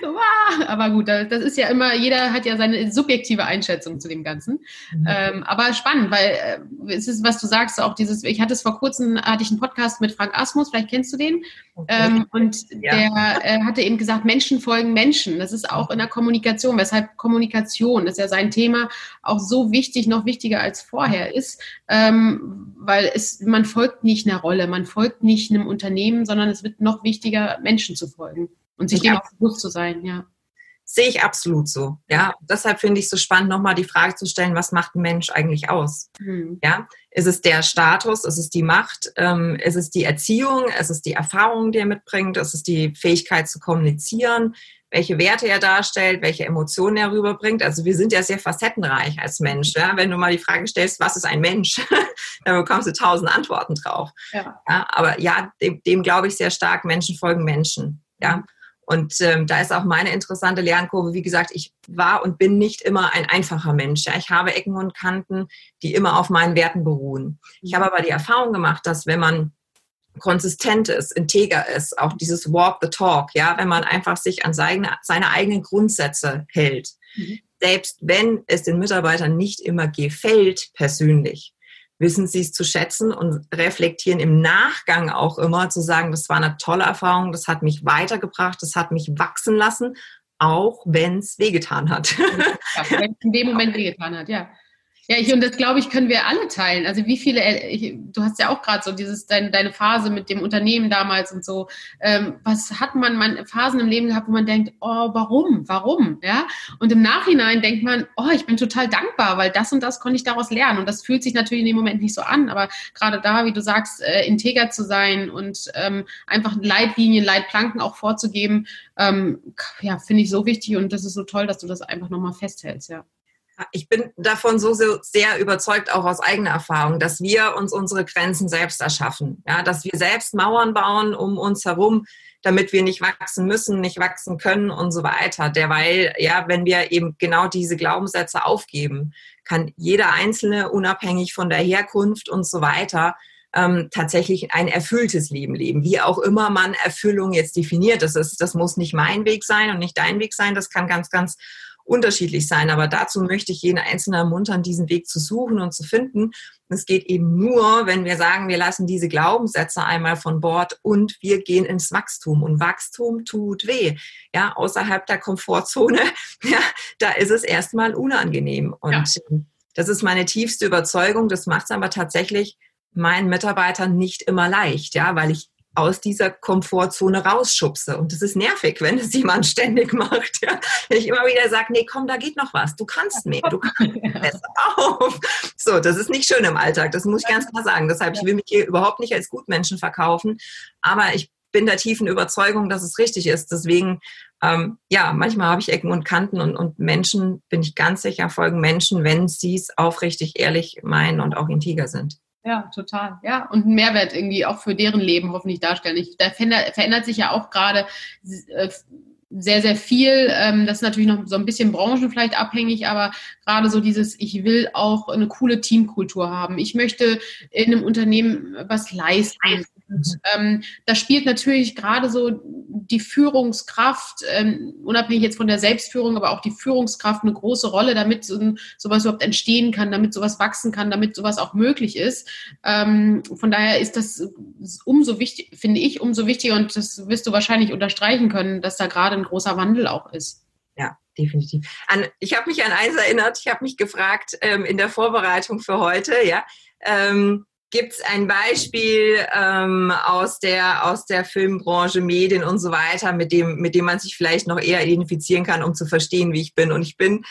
so ah, aber gut, das ist ja immer, jeder hat ja seine subjektive Einschätzung zu dem Ganzen. Mhm. Ähm, aber spannend, weil äh, es ist, was du sagst, auch dieses, ich hatte es vor kurzem, hatte ich einen Podcast mit Frank Asmus, vielleicht kennst du den. Okay. Ähm, und ja. der äh, hatte eben gesagt, Menschen folgen Menschen. Das ist auch in der Kommunikation, weshalb Kommunikation, das ist ja sein Thema, auch so wichtig, noch wichtiger als vorher ist, ähm, weil es, man folgt nicht einer Rolle, man folgt nicht einem Unternehmen, sondern es wird noch wichtiger, Menschen zu folgen und sich dem auch bewusst zu sein, ja. Sehe ich absolut so. Ja, und deshalb finde ich es so spannend, nochmal die Frage zu stellen, was macht ein Mensch eigentlich aus? Mhm. Ja, ist es der Status, ist es die Macht, ähm, ist es die Erziehung, ist es die Erfahrung, die er mitbringt, ist es die Fähigkeit zu kommunizieren, welche Werte er darstellt, welche Emotionen er rüberbringt. Also wir sind ja sehr facettenreich als Mensch. Ja? Wenn du mal die Frage stellst, was ist ein Mensch, dann bekommst du tausend Antworten drauf. Ja. ja aber ja, dem, dem glaube ich sehr stark, Menschen folgen Menschen. Ja. Und ähm, da ist auch meine interessante Lernkurve. Wie gesagt, ich war und bin nicht immer ein einfacher Mensch. Ja. Ich habe Ecken und Kanten, die immer auf meinen Werten beruhen. Ich habe aber die Erfahrung gemacht, dass wenn man konsistent ist, integer ist, auch dieses Walk the Talk, ja, wenn man einfach sich an seine, seine eigenen Grundsätze hält, mhm. selbst wenn es den Mitarbeitern nicht immer gefällt persönlich, wissen sie es zu schätzen und reflektieren im Nachgang auch immer zu sagen, das war eine tolle Erfahrung, das hat mich weitergebracht, das hat mich wachsen lassen, auch wenn es wehgetan hat. Ja, wenn es in dem Moment wehgetan hat, ja. Ja, ich, und das glaube ich, können wir alle teilen. Also wie viele, ich, du hast ja auch gerade so dieses, dein, deine Phase mit dem Unternehmen damals und so. Ähm, was hat man, man Phasen im Leben gehabt, wo man denkt, oh, warum? Warum? Ja. Und im Nachhinein denkt man, oh, ich bin total dankbar, weil das und das konnte ich daraus lernen. Und das fühlt sich natürlich in dem Moment nicht so an, aber gerade da, wie du sagst, äh, integer zu sein und ähm, einfach Leitlinien, Leitplanken auch vorzugeben, ähm, ja, finde ich so wichtig und das ist so toll, dass du das einfach nochmal festhältst, ja ich bin davon so sehr überzeugt, auch aus eigener Erfahrung, dass wir uns unsere Grenzen selbst erschaffen. Ja, dass wir selbst Mauern bauen um uns herum, damit wir nicht wachsen müssen, nicht wachsen können und so weiter. Derweil, ja, wenn wir eben genau diese Glaubenssätze aufgeben, kann jeder Einzelne, unabhängig von der Herkunft und so weiter, ähm, tatsächlich ein erfülltes Leben leben. Wie auch immer man Erfüllung jetzt definiert. Das, ist, das muss nicht mein Weg sein und nicht dein Weg sein. Das kann ganz, ganz unterschiedlich sein. Aber dazu möchte ich jeden Einzelnen ermuntern, diesen Weg zu suchen und zu finden. Es geht eben nur, wenn wir sagen, wir lassen diese Glaubenssätze einmal von Bord und wir gehen ins Wachstum. Und Wachstum tut weh. Ja, außerhalb der Komfortzone, ja, da ist es erstmal unangenehm. Und ja. das ist meine tiefste Überzeugung. Das macht es aber tatsächlich meinen Mitarbeitern nicht immer leicht, ja, weil ich aus dieser Komfortzone rausschubse. Und das ist nervig, wenn es jemand ständig macht. Ja. Wenn ich immer wieder sage, nee, komm, da geht noch was. Du kannst mehr. Du kannst besser auf. So, das ist nicht schön im Alltag. Das muss ich ganz klar sagen. Deshalb, ich will mich hier überhaupt nicht als Gutmenschen verkaufen. Aber ich bin der tiefen Überzeugung, dass es richtig ist. Deswegen, ähm, ja, manchmal habe ich Ecken und Kanten und, und Menschen, bin ich ganz sicher, folgen Menschen, wenn sie es aufrichtig, ehrlich meinen und auch integer sind. Ja, total. Ja, und einen Mehrwert irgendwie auch für deren Leben hoffentlich darstellen. Ich, da verändert, sich ja auch gerade äh, sehr, sehr viel. Ähm, das ist natürlich noch so ein bisschen branchen vielleicht abhängig, aber gerade so dieses, ich will auch eine coole Teamkultur haben. Ich möchte in einem Unternehmen was leisten. Und ähm, da spielt natürlich gerade so die Führungskraft, ähm, unabhängig jetzt von der Selbstführung, aber auch die Führungskraft eine große Rolle, damit so, sowas überhaupt entstehen kann, damit sowas wachsen kann, damit sowas auch möglich ist. Ähm, von daher ist das umso wichtig, finde ich, umso wichtiger und das wirst du wahrscheinlich unterstreichen können, dass da gerade ein großer Wandel auch ist. Ja, definitiv. An, ich habe mich an eins erinnert, ich habe mich gefragt ähm, in der Vorbereitung für heute, ja, ähm, Gibt es ein Beispiel ähm, aus, der, aus der Filmbranche, Medien und so weiter, mit dem, mit dem man sich vielleicht noch eher identifizieren kann, um zu verstehen, wie ich bin? Und ich bin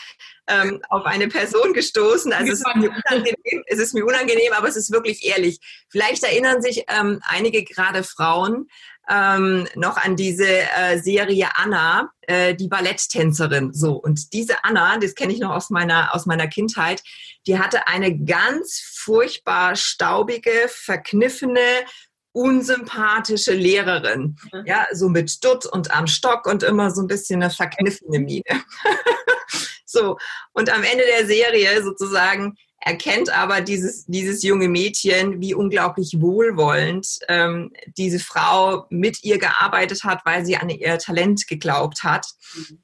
ähm, auf eine Person gestoßen. Also es ist, mir unangenehm, es ist mir unangenehm, aber es ist wirklich ehrlich. Vielleicht erinnern sich ähm, einige gerade Frauen ähm, noch an diese äh, Serie Anna, äh, die Balletttänzerin. So und diese Anna, das kenne ich noch aus meiner aus meiner Kindheit, die hatte eine ganz furchtbar staubige, verkniffene unsympathische Lehrerin. Mhm. Ja, so mit Dutt und am Stock und immer so ein bisschen eine verkniffene Miene. so, und am Ende der Serie sozusagen erkennt aber dieses, dieses junge Mädchen, wie unglaublich wohlwollend ähm, diese Frau mit ihr gearbeitet hat, weil sie an ihr Talent geglaubt hat. Mhm.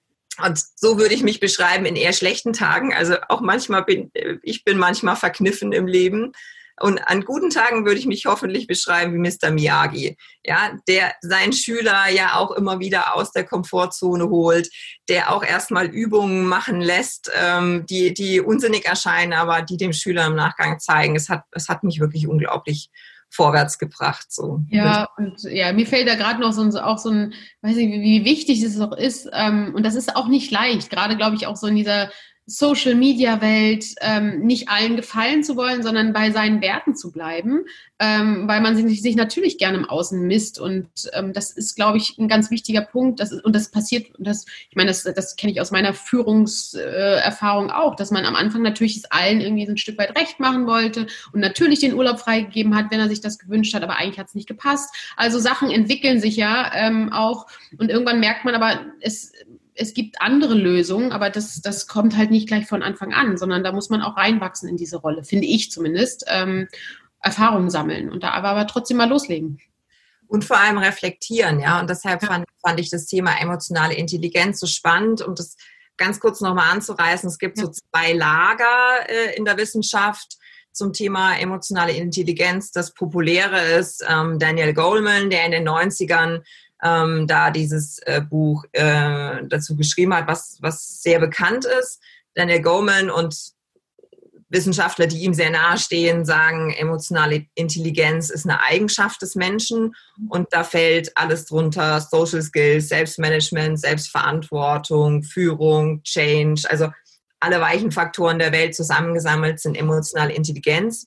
Und so würde ich mich beschreiben in eher schlechten Tagen. Also auch manchmal bin ich bin manchmal verkniffen im Leben. Und an guten Tagen würde ich mich hoffentlich beschreiben wie Mr. Miyagi, ja, der seinen Schüler ja auch immer wieder aus der Komfortzone holt, der auch erstmal Übungen machen lässt, ähm, die, die unsinnig erscheinen, aber die dem Schüler im Nachgang zeigen. Es hat, es hat mich wirklich unglaublich vorwärts gebracht. So. Ja, und ja, mir fällt da gerade noch so ein, auch so ein, weiß ich, wie wichtig das auch ist. Ähm, und das ist auch nicht leicht, gerade glaube ich auch so in dieser Social Media Welt ähm, nicht allen gefallen zu wollen, sondern bei seinen Werten zu bleiben, ähm, weil man sich, sich, natürlich gerne im Außen misst und ähm, das ist, glaube ich, ein ganz wichtiger Punkt. Das und das passiert, das, ich meine, das, das kenne ich aus meiner Führungserfahrung auch, dass man am Anfang natürlich es allen irgendwie so ein Stück weit recht machen wollte und natürlich den Urlaub freigegeben hat, wenn er sich das gewünscht hat, aber eigentlich hat es nicht gepasst. Also Sachen entwickeln sich ja ähm, auch und irgendwann merkt man aber, es es gibt andere Lösungen, aber das, das kommt halt nicht gleich von Anfang an, sondern da muss man auch reinwachsen in diese Rolle, finde ich zumindest. Ähm, Erfahrungen sammeln und da aber, aber trotzdem mal loslegen. Und vor allem reflektieren, ja. Und deshalb fand, fand ich das Thema emotionale Intelligenz so spannend, um das ganz kurz nochmal anzureißen. Es gibt ja. so zwei Lager äh, in der Wissenschaft zum Thema emotionale Intelligenz. Das populäre ist ähm, Daniel Goleman, der in den 90ern ähm, da dieses äh, Buch äh, dazu geschrieben hat, was, was sehr bekannt ist. Daniel Goleman und Wissenschaftler, die ihm sehr nahestehen, sagen, emotionale Intelligenz ist eine Eigenschaft des Menschen und da fällt alles drunter, Social Skills, Selbstmanagement, Selbstverantwortung, Führung, Change, also alle weichen Faktoren der Welt zusammengesammelt sind emotionale Intelligenz.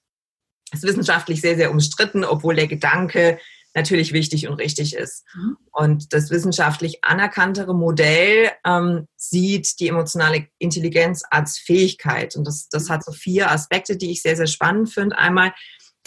Das ist wissenschaftlich sehr, sehr umstritten, obwohl der Gedanke natürlich wichtig und richtig ist. Mhm. Und das wissenschaftlich anerkanntere Modell ähm, sieht die emotionale Intelligenz als Fähigkeit. Und das, das hat so vier Aspekte, die ich sehr, sehr spannend finde. Einmal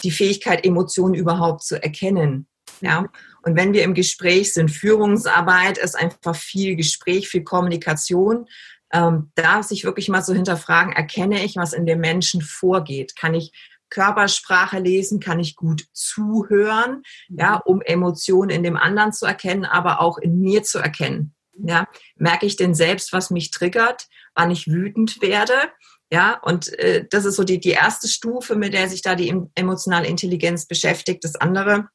die Fähigkeit, Emotionen überhaupt zu erkennen. Ja. Und wenn wir im Gespräch sind, Führungsarbeit ist einfach viel Gespräch, viel Kommunikation. Ähm, darf sich wirklich mal so hinterfragen, erkenne ich, was in dem Menschen vorgeht? Kann ich Körpersprache lesen, kann ich gut zuhören, ja, mhm. um Emotionen in dem anderen zu erkennen, aber auch in mir zu erkennen. Ja, merke ich denn selbst, was mich triggert, wann ich wütend werde? Ja, und äh, das ist so die, die erste Stufe, mit der sich da die emotionale Intelligenz beschäftigt. Das andere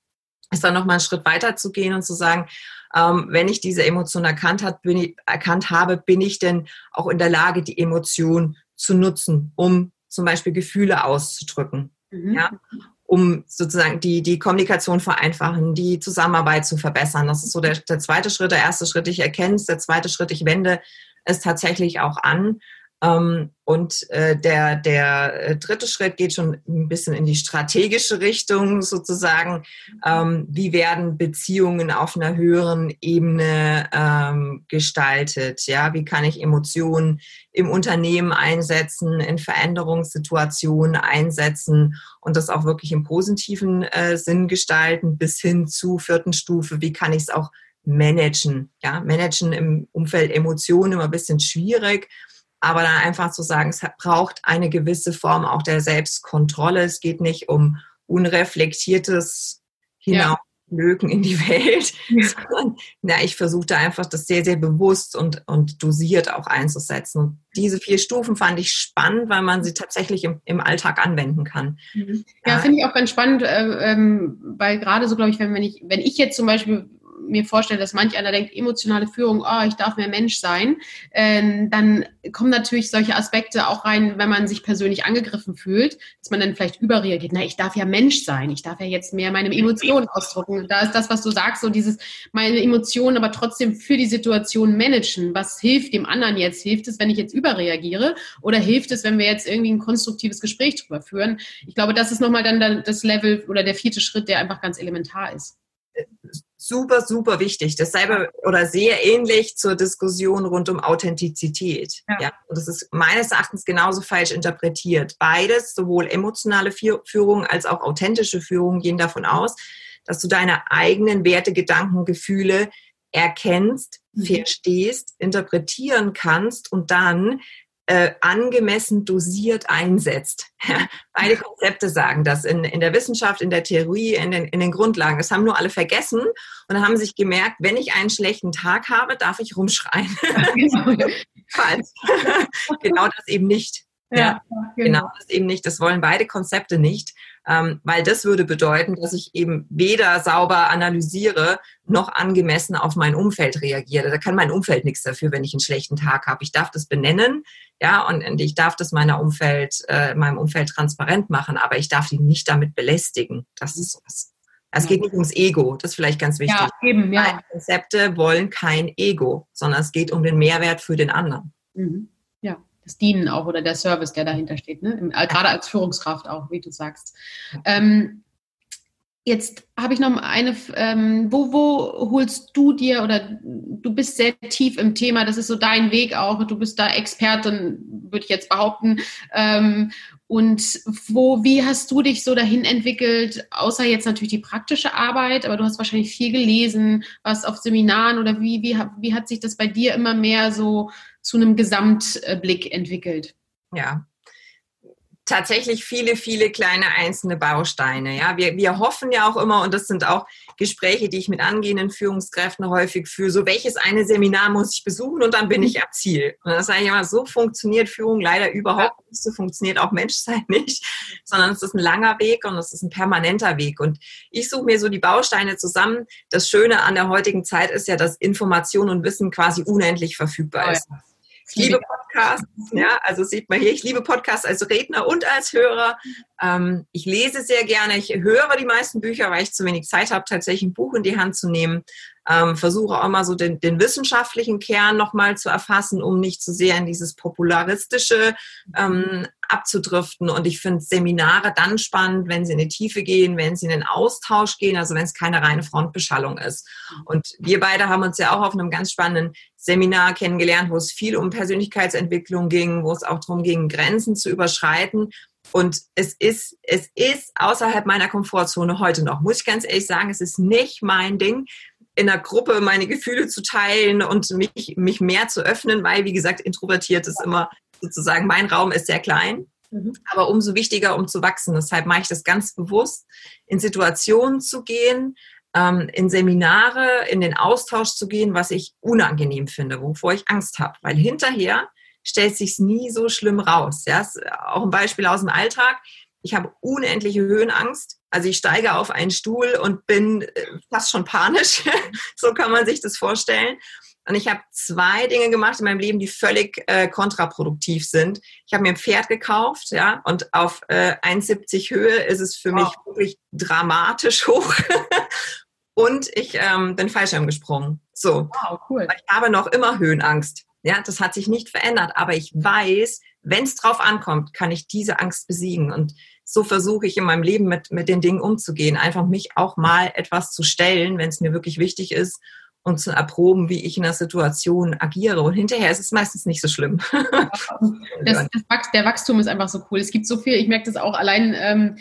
ist dann nochmal einen Schritt weiter zu gehen und zu sagen, ähm, wenn ich diese Emotion erkannt, hat, bin ich, erkannt habe, bin ich denn auch in der Lage, die Emotion zu nutzen, um zum Beispiel Gefühle auszudrücken. Mhm. Ja? um sozusagen die, die Kommunikation vereinfachen, die Zusammenarbeit zu verbessern. Das ist so der, der zweite Schritt. Der erste Schritt, ich erkenne es. Der zweite Schritt, ich wende es tatsächlich auch an. Ähm, und äh, der, der äh, dritte Schritt geht schon ein bisschen in die strategische Richtung sozusagen. Ähm, wie werden Beziehungen auf einer höheren Ebene ähm, gestaltet? Ja, wie kann ich Emotionen im Unternehmen einsetzen, in Veränderungssituationen einsetzen und das auch wirklich im positiven äh, Sinn gestalten, bis hin zu vierten Stufe, wie kann ich es auch managen? Ja, managen im Umfeld Emotionen immer ein bisschen schwierig aber dann einfach zu sagen, es braucht eine gewisse Form auch der Selbstkontrolle. Es geht nicht um unreflektiertes Hinauflöken ja. in die Welt, ja. sondern na, ich versuche da einfach das sehr, sehr bewusst und, und dosiert auch einzusetzen. Und diese vier Stufen fand ich spannend, weil man sie tatsächlich im, im Alltag anwenden kann. Mhm. Ja, finde ich auch ganz spannend, äh, ähm, weil gerade so, glaube ich, wenn, wenn, ich, wenn ich jetzt zum Beispiel mir vorstelle, dass manch einer denkt, emotionale Führung, oh, ich darf mehr Mensch sein, äh, dann kommen natürlich solche Aspekte auch rein, wenn man sich persönlich angegriffen fühlt, dass man dann vielleicht überreagiert. Na, ich darf ja Mensch sein, ich darf ja jetzt mehr meine Emotionen ausdrücken. Da ist das, was du sagst, so dieses, meine Emotionen aber trotzdem für die Situation managen. Was hilft dem anderen jetzt? Hilft es, wenn ich jetzt überreagiere? Oder hilft es, wenn wir jetzt irgendwie ein konstruktives Gespräch drüber führen? Ich glaube, das ist nochmal dann das Level oder der vierte Schritt, der einfach ganz elementar ist super, super wichtig. Dasselbe oder sehr ähnlich zur Diskussion rund um Authentizität. Ja. ja. Und das ist meines Erachtens genauso falsch interpretiert. Beides, sowohl emotionale Führung als auch authentische Führung, gehen davon aus, dass du deine eigenen Werte, Gedanken, Gefühle erkennst, mhm. verstehst, interpretieren kannst und dann äh, angemessen dosiert einsetzt. Beide Konzepte sagen das in, in der Wissenschaft, in der Theorie, in den, in den Grundlagen. Das haben nur alle vergessen und haben sich gemerkt, wenn ich einen schlechten Tag habe, darf ich rumschreien. Falsch. genau das eben nicht. Ja, ja genau. genau das eben nicht. Das wollen beide Konzepte nicht ähm, weil das würde bedeuten, dass ich eben weder sauber analysiere noch angemessen auf mein Umfeld reagiere. Da kann mein Umfeld nichts dafür, wenn ich einen schlechten Tag habe. Ich darf das benennen, ja, und, und ich darf das meiner Umfeld, äh, meinem Umfeld transparent machen, aber ich darf die nicht damit belästigen. Das ist was. Es geht nicht ums Ego, das ist vielleicht ganz wichtig. Ja, eben, ja. Konzepte wollen kein Ego, sondern es geht um den Mehrwert für den anderen. Mhm das Dienen auch oder der Service, der dahinter steht, ne? Äh, gerade als Führungskraft auch, wie du sagst. Ähm, jetzt habe ich noch eine, ähm, wo, wo holst du dir oder du bist sehr tief im Thema, das ist so dein Weg auch, du bist da Expertin, würde ich jetzt behaupten. Ähm, und wo, wie hast du dich so dahin entwickelt, außer jetzt natürlich die praktische Arbeit, aber du hast wahrscheinlich viel gelesen, warst auf Seminaren oder wie, wie, wie hat sich das bei dir immer mehr so zu einem Gesamtblick entwickelt? Ja, tatsächlich viele, viele kleine einzelne Bausteine. Ja, wir, wir hoffen ja auch immer, und das sind auch Gespräche, die ich mit angehenden Führungskräften häufig führe, so welches eine Seminar muss ich besuchen und dann bin ich am Ziel. Und das sage ich immer, so funktioniert Führung leider überhaupt nicht, so funktioniert auch Menschsein nicht, sondern es ist ein langer Weg und es ist ein permanenter Weg. Und ich suche mir so die Bausteine zusammen. Das Schöne an der heutigen Zeit ist ja, dass Information und Wissen quasi unendlich verfügbar ist. Oh ja. Ich liebe Podcasts, ja, also sieht man hier, ich liebe Podcasts als Redner und als Hörer. Ähm, ich lese sehr gerne, ich höre die meisten Bücher, weil ich zu wenig Zeit habe, tatsächlich ein Buch in die Hand zu nehmen ähm, versuche auch mal so den, den wissenschaftlichen Kern nochmal zu erfassen, um nicht zu sehr in dieses Popularistische ähm, abzudriften. Und ich finde Seminare dann spannend, wenn sie in die Tiefe gehen, wenn sie in den Austausch gehen, also wenn es keine reine Frontbeschallung ist. Und wir beide haben uns ja auch auf einem ganz spannenden Seminar kennengelernt, wo es viel um Persönlichkeitsentwicklung ging, wo es auch darum ging, Grenzen zu überschreiten. Und es ist, es ist außerhalb meiner Komfortzone heute noch, muss ich ganz ehrlich sagen, es ist nicht mein Ding in der Gruppe meine Gefühle zu teilen und mich, mich mehr zu öffnen, weil, wie gesagt, introvertiert ist immer sozusagen, mein Raum ist sehr klein, mhm. aber umso wichtiger, um zu wachsen. Deshalb mache ich das ganz bewusst, in Situationen zu gehen, ähm, in Seminare, in den Austausch zu gehen, was ich unangenehm finde, wovor ich Angst habe, weil hinterher stellt sich's nie so schlimm raus. Ja, auch ein Beispiel aus dem Alltag. Ich habe unendliche Höhenangst also ich steige auf einen Stuhl und bin äh, fast schon panisch. so kann man sich das vorstellen. Und ich habe zwei Dinge gemacht in meinem Leben, die völlig äh, kontraproduktiv sind. Ich habe mir ein Pferd gekauft, ja, und auf äh, 1,70 Höhe ist es für wow. mich wirklich dramatisch hoch. und ich ähm, bin Fallschirm gesprungen. So. Wow, cool. Ich habe noch immer Höhenangst. Ja, das hat sich nicht verändert, aber ich weiß, wenn es drauf ankommt, kann ich diese Angst besiegen. Und so versuche ich in meinem Leben mit, mit den Dingen umzugehen. Einfach mich auch mal etwas zu stellen, wenn es mir wirklich wichtig ist und zu erproben, wie ich in der Situation agiere. Und hinterher ist es meistens nicht so schlimm. Das, das, der Wachstum ist einfach so cool. Es gibt so viel, ich merke das auch allein. Ähm,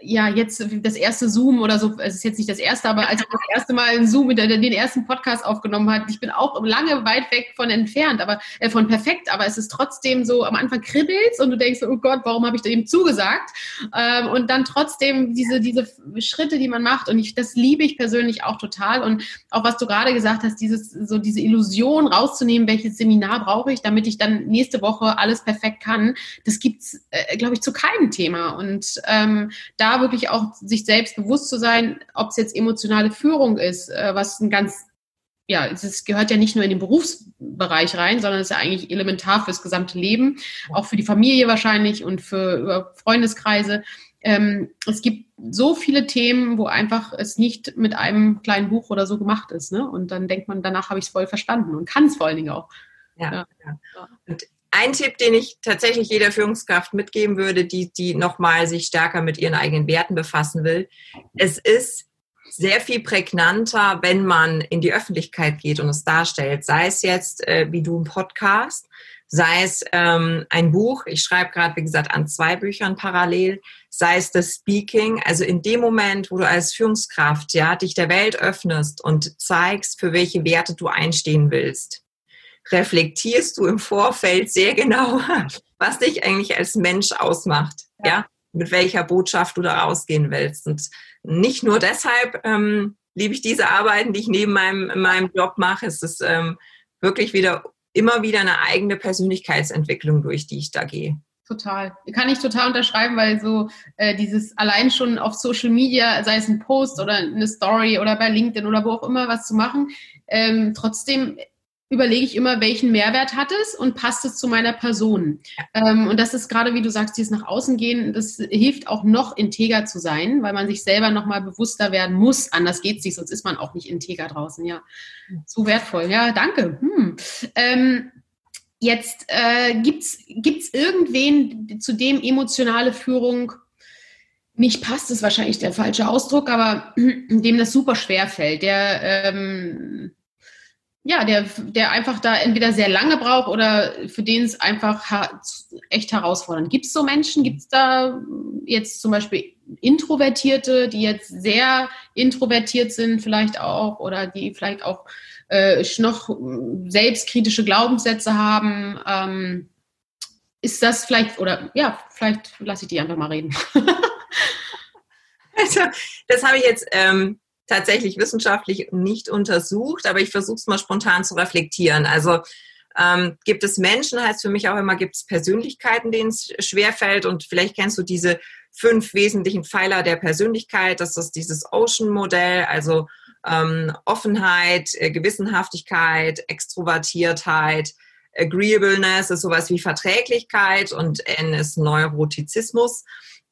ja, jetzt das erste Zoom oder so, es ist jetzt nicht das erste, aber als ich das erste Mal in Zoom den ersten Podcast aufgenommen hat, ich bin auch lange weit weg von entfernt, aber äh, von perfekt, aber es ist trotzdem so, am Anfang kribbelst und du denkst, oh Gott, warum habe ich dem zugesagt? Ähm, und dann trotzdem diese, diese Schritte, die man macht und ich, das liebe ich persönlich auch total und auch was du gerade gesagt hast, dieses, so diese Illusion rauszunehmen, welches Seminar brauche ich, damit ich dann nächste Woche alles perfekt kann, das gibt's, äh, glaube ich, zu keinem Thema und ähm, da wirklich auch sich selbst bewusst zu sein, ob es jetzt emotionale Führung ist, äh, was ein ganz, ja, es gehört ja nicht nur in den Berufsbereich rein, sondern es ist ja eigentlich elementar fürs gesamte Leben, auch für die Familie wahrscheinlich und für Freundeskreise. Ähm, es gibt so viele Themen, wo einfach es nicht mit einem kleinen Buch oder so gemacht ist. Ne? Und dann denkt man, danach habe ich es voll verstanden und kann es vor allen Dingen auch. Ja, ja. ja. Und ein Tipp, den ich tatsächlich jeder Führungskraft mitgeben würde, die, die nochmal sich stärker mit ihren eigenen Werten befassen will. Es ist sehr viel prägnanter, wenn man in die Öffentlichkeit geht und es darstellt. Sei es jetzt äh, wie du ein Podcast, sei es ähm, ein Buch. Ich schreibe gerade, wie gesagt, an zwei Büchern parallel. Sei es das Speaking. Also in dem Moment, wo du als Führungskraft ja dich der Welt öffnest und zeigst, für welche Werte du einstehen willst reflektierst du im Vorfeld sehr genau, was dich eigentlich als Mensch ausmacht, ja, ja? mit welcher Botschaft du da rausgehen willst. Und nicht nur deshalb ähm, liebe ich diese Arbeiten, die ich neben meinem, meinem Job mache. Es ist ähm, wirklich wieder immer wieder eine eigene Persönlichkeitsentwicklung, durch die ich da gehe. Total. Kann ich total unterschreiben, weil so äh, dieses allein schon auf Social Media, sei es ein Post oder eine Story oder bei LinkedIn oder wo auch immer was zu machen, ähm, trotzdem überlege ich immer, welchen Mehrwert hat es und passt es zu meiner Person. Ähm, und das ist gerade, wie du sagst, dieses nach außen gehen, das hilft auch noch integer zu sein, weil man sich selber nochmal bewusster werden muss. Anders geht es nicht, sonst ist man auch nicht integer draußen. Ja, so wertvoll. Ja, danke. Hm. Ähm, jetzt äh, gibt's gibt's irgendwen, zu dem emotionale Führung nicht passt, ist wahrscheinlich der falsche Ausdruck, aber dem das super schwer fällt, der ähm, ja, der, der einfach da entweder sehr lange braucht oder für den es einfach echt herausfordernd. Gibt es so Menschen? Gibt es da jetzt zum Beispiel Introvertierte, die jetzt sehr introvertiert sind, vielleicht auch, oder die vielleicht auch äh, noch selbstkritische Glaubenssätze haben? Ähm, ist das vielleicht, oder ja, vielleicht lasse ich die einfach mal reden. also, das habe ich jetzt. Ähm tatsächlich wissenschaftlich nicht untersucht, aber ich versuche es mal spontan zu reflektieren. Also ähm, gibt es Menschen, heißt für mich auch immer, gibt es Persönlichkeiten, denen es schwerfällt und vielleicht kennst du diese fünf wesentlichen Pfeiler der Persönlichkeit. Das ist dieses Ocean-Modell, also ähm, Offenheit, äh, Gewissenhaftigkeit, Extrovertiertheit, Agreeableness ist sowas wie Verträglichkeit und N ist Neurotizismus.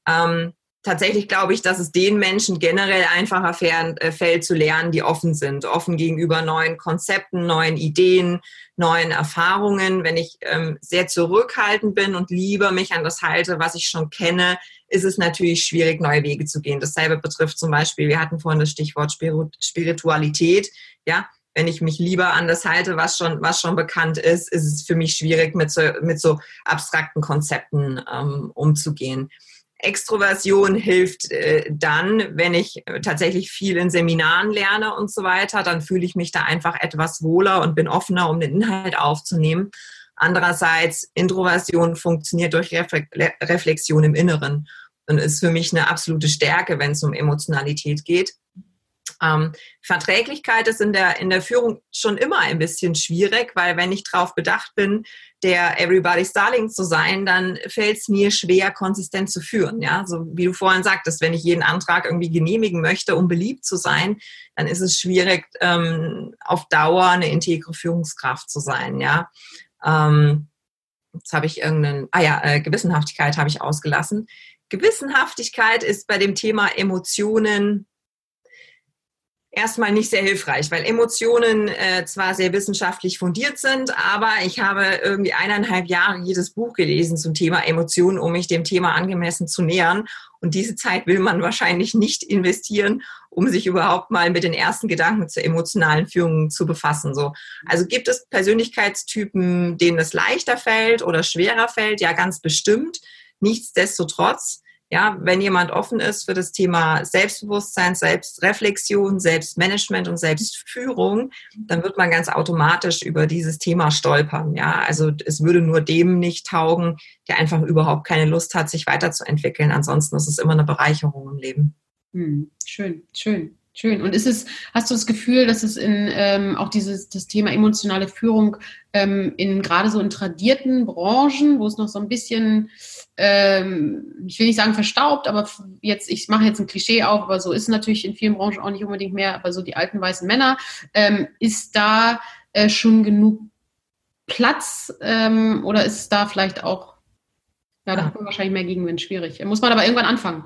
Ähm, tatsächlich glaube ich, dass es den Menschen generell einfacher äh, fällt zu lernen, die offen sind, offen gegenüber neuen Konzepten, neuen Ideen, neuen Erfahrungen. Wenn ich ähm, sehr zurückhaltend bin und lieber mich an das halte, was ich schon kenne, ist es natürlich schwierig, neue Wege zu gehen. Dasselbe betrifft zum Beispiel, wir hatten vorhin das Stichwort Spiritualität. Ja, wenn ich mich lieber an das halte, was schon, was schon bekannt ist, ist es für mich schwierig, mit so, mit so abstrakten Konzepten ähm, umzugehen. Extroversion hilft äh, dann, wenn ich äh, tatsächlich viel in Seminaren lerne und so weiter, dann fühle ich mich da einfach etwas wohler und bin offener, um den Inhalt aufzunehmen. Andererseits, Introversion funktioniert durch Reflexion im Inneren und ist für mich eine absolute Stärke, wenn es um Emotionalität geht. Ähm, Verträglichkeit ist in der, in der Führung schon immer ein bisschen schwierig, weil wenn ich darauf bedacht bin, der Everybody's Darling zu sein, dann fällt es mir schwer, konsistent zu führen. Ja, so wie du vorhin sagtest, wenn ich jeden Antrag irgendwie genehmigen möchte, um beliebt zu sein, dann ist es schwierig, ähm, auf Dauer eine integre Führungskraft zu sein. Ja, ähm, jetzt habe ich irgendeinen, ah ja, äh, Gewissenhaftigkeit habe ich ausgelassen. Gewissenhaftigkeit ist bei dem Thema Emotionen erstmal nicht sehr hilfreich, weil Emotionen äh, zwar sehr wissenschaftlich fundiert sind, aber ich habe irgendwie eineinhalb Jahre jedes Buch gelesen zum Thema Emotionen, um mich dem Thema angemessen zu nähern. Und diese Zeit will man wahrscheinlich nicht investieren, um sich überhaupt mal mit den ersten Gedanken zur emotionalen Führung zu befassen. So. Also gibt es Persönlichkeitstypen, denen es leichter fällt oder schwerer fällt? Ja, ganz bestimmt. Nichtsdestotrotz ja, wenn jemand offen ist für das Thema Selbstbewusstsein, Selbstreflexion, Selbstmanagement und Selbstführung, dann wird man ganz automatisch über dieses Thema stolpern. Ja, also es würde nur dem nicht taugen, der einfach überhaupt keine Lust hat, sich weiterzuentwickeln. Ansonsten ist es immer eine Bereicherung im Leben. Hm, schön, schön. Schön. Und ist es, hast du das Gefühl, dass es in ähm, auch dieses das Thema emotionale Führung ähm, in gerade so in tradierten Branchen, wo es noch so ein bisschen, ähm, ich will nicht sagen verstaubt, aber jetzt, ich mache jetzt ein Klischee auf, aber so ist es natürlich in vielen Branchen auch nicht unbedingt mehr, aber so die alten weißen Männer, ähm, ist da äh, schon genug Platz ähm, oder ist da vielleicht auch, ja, da hat man wahrscheinlich mehr Gegenwind, schwierig. Muss man aber irgendwann anfangen.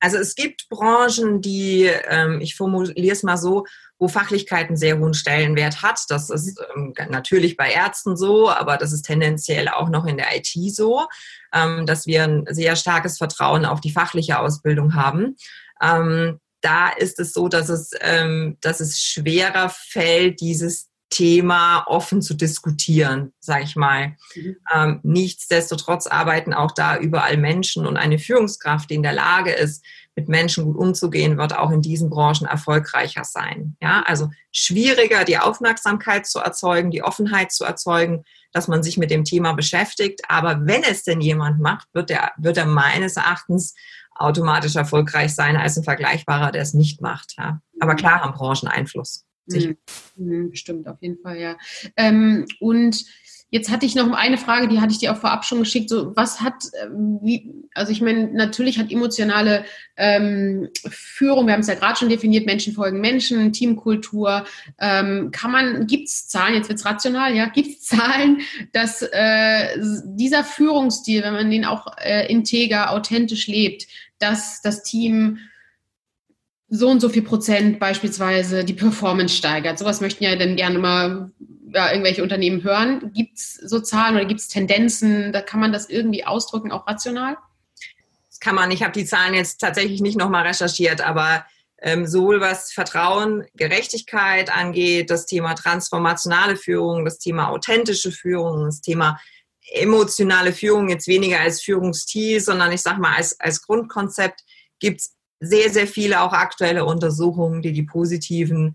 Also es gibt Branchen, die, ähm, ich formuliere es mal so, wo Fachlichkeit einen sehr hohen Stellenwert hat. Das ist ähm, natürlich bei Ärzten so, aber das ist tendenziell auch noch in der IT so, ähm, dass wir ein sehr starkes Vertrauen auf die fachliche Ausbildung haben. Ähm, da ist es so, dass es, ähm, dass es schwerer fällt, dieses Thema offen zu diskutieren, sage ich mal. Mhm. Ähm, nichtsdestotrotz arbeiten auch da überall Menschen und eine Führungskraft, die in der Lage ist, mit Menschen gut umzugehen, wird auch in diesen Branchen erfolgreicher sein. Ja, also schwieriger, die Aufmerksamkeit zu erzeugen, die Offenheit zu erzeugen, dass man sich mit dem Thema beschäftigt. Aber wenn es denn jemand macht, wird er, wird er meines Erachtens automatisch erfolgreich sein als ein Vergleichbarer, der es nicht macht. Ja. Aber mhm. klar haben Branchen Einfluss. Mhm. Bestimmt, auf jeden Fall, ja. Ähm, und Jetzt hatte ich noch eine Frage, die hatte ich dir auch vorab schon geschickt. So, was hat, ähm, wie, also ich meine, natürlich hat emotionale ähm, Führung, wir haben es ja gerade schon definiert, Menschen folgen Menschen, Teamkultur. Ähm, kann man, gibt es Zahlen, jetzt wird es rational, ja, gibt es Zahlen, dass äh, dieser Führungsstil, wenn man den auch äh, integer, authentisch lebt, dass das Team so und so viel Prozent beispielsweise die Performance steigert. Sowas möchten ja dann gerne mal ja, irgendwelche Unternehmen hören. Gibt es so Zahlen oder gibt es Tendenzen? Da kann man das irgendwie ausdrücken, auch rational? Das kann man. Ich habe die Zahlen jetzt tatsächlich nicht nochmal recherchiert, aber ähm, sowohl was Vertrauen, Gerechtigkeit angeht, das Thema transformationale Führung, das Thema authentische Führung, das Thema emotionale Führung, jetzt weniger als Führungsstil, sondern ich sage mal als, als Grundkonzept, gibt es sehr, sehr viele auch aktuelle Untersuchungen, die die positiven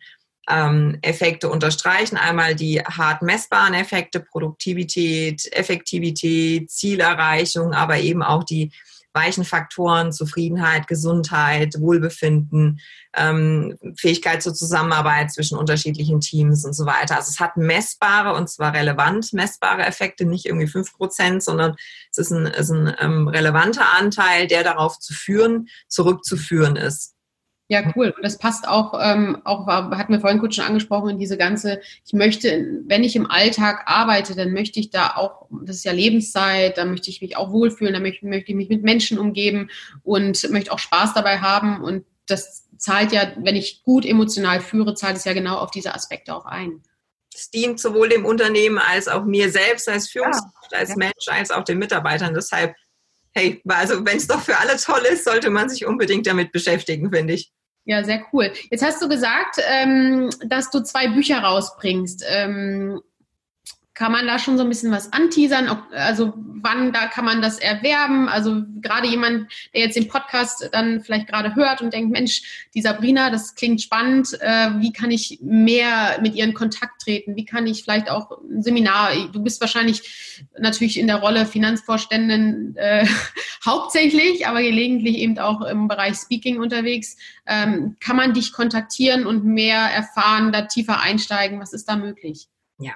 ähm, Effekte unterstreichen. Einmal die hart messbaren Effekte, Produktivität, Effektivität, Zielerreichung, aber eben auch die weichen Faktoren, Zufriedenheit, Gesundheit, Wohlbefinden, ähm, Fähigkeit zur Zusammenarbeit zwischen unterschiedlichen Teams und so weiter. Also es hat messbare und zwar relevant messbare Effekte, nicht irgendwie fünf Prozent, sondern es ist ein, ist ein ähm, relevanter Anteil, der darauf zu führen, zurückzuführen ist. Ja, cool. Und das passt auch, ähm, auch hatten wir vorhin kurz schon angesprochen, in diese ganze, ich möchte, wenn ich im Alltag arbeite, dann möchte ich da auch, das ist ja Lebenszeit, da möchte ich mich auch wohlfühlen, da möchte, möchte ich mich mit Menschen umgeben und möchte auch Spaß dabei haben. Und das zahlt ja, wenn ich gut emotional führe, zahlt es ja genau auf diese Aspekte auch ein. Es dient sowohl dem Unternehmen als auch mir selbst als Führungskraft, ja, als ja. Mensch, als auch den Mitarbeitern. Deshalb, hey, also wenn es doch für alle toll ist, sollte man sich unbedingt damit beschäftigen, finde ich. Ja, sehr cool. Jetzt hast du gesagt, ähm, dass du zwei Bücher rausbringst. Ähm, kann man da schon so ein bisschen was anteasern? Also wann da kann man das erwerben? Also gerade jemand, der jetzt den Podcast dann vielleicht gerade hört und denkt, Mensch, die Sabrina, das klingt spannend. Äh, wie kann ich mehr mit ihr in Kontakt treten? Wie kann ich vielleicht auch ein Seminar? Du bist wahrscheinlich natürlich in der Rolle Finanzvorständin äh, hauptsächlich, aber gelegentlich eben auch im Bereich Speaking unterwegs. Ähm, kann man dich kontaktieren und mehr erfahren, da tiefer einsteigen? Was ist da möglich? Ja,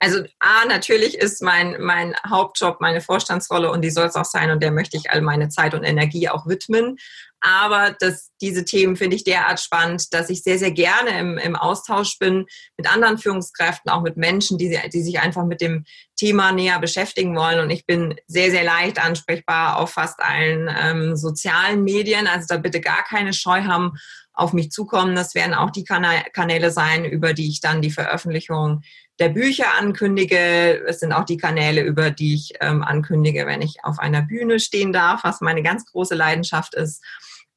also A, natürlich ist mein, mein Hauptjob meine Vorstandsrolle und die soll es auch sein und der möchte ich all meine Zeit und Energie auch widmen. Aber das, diese Themen finde ich derart spannend, dass ich sehr, sehr gerne im, im Austausch bin mit anderen Führungskräften, auch mit Menschen, die, die sich einfach mit dem Thema näher beschäftigen wollen. Und ich bin sehr, sehr leicht ansprechbar auf fast allen ähm, sozialen Medien. Also da bitte gar keine Scheu haben, auf mich zukommen. Das werden auch die Kanäle sein, über die ich dann die Veröffentlichung der Bücher ankündige. Es sind auch die Kanäle, über die ich ähm, ankündige, wenn ich auf einer Bühne stehen darf, was meine ganz große Leidenschaft ist.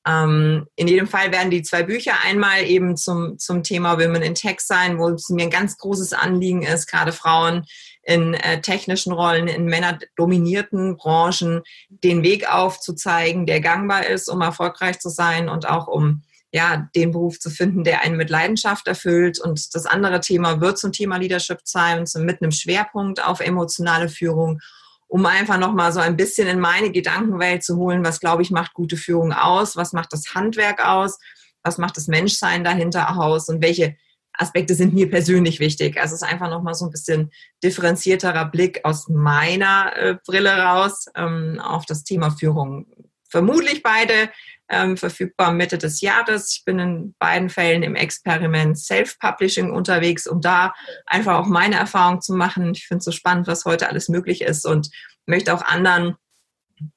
Ähm, in jedem Fall werden die zwei Bücher einmal eben zum, zum Thema Women in Tech sein, wo es mir ein ganz großes Anliegen ist, gerade Frauen in äh, technischen Rollen, in männerdominierten Branchen den Weg aufzuzeigen, der gangbar ist, um erfolgreich zu sein und auch um ja, den Beruf zu finden, der einen mit Leidenschaft erfüllt. Und das andere Thema wird zum Thema Leadership Science mit einem Schwerpunkt auf emotionale Führung, um einfach nochmal so ein bisschen in meine Gedankenwelt zu holen, was, glaube ich, macht gute Führung aus, was macht das Handwerk aus, was macht das Menschsein dahinter aus und welche Aspekte sind mir persönlich wichtig. Also es ist einfach nochmal so ein bisschen differenzierterer Blick aus meiner äh, Brille raus ähm, auf das Thema Führung. Vermutlich beide ähm, verfügbar Mitte des Jahres. Ich bin in beiden Fällen im Experiment Self-Publishing unterwegs, um da einfach auch meine Erfahrung zu machen. Ich finde es so spannend, was heute alles möglich ist und möchte auch anderen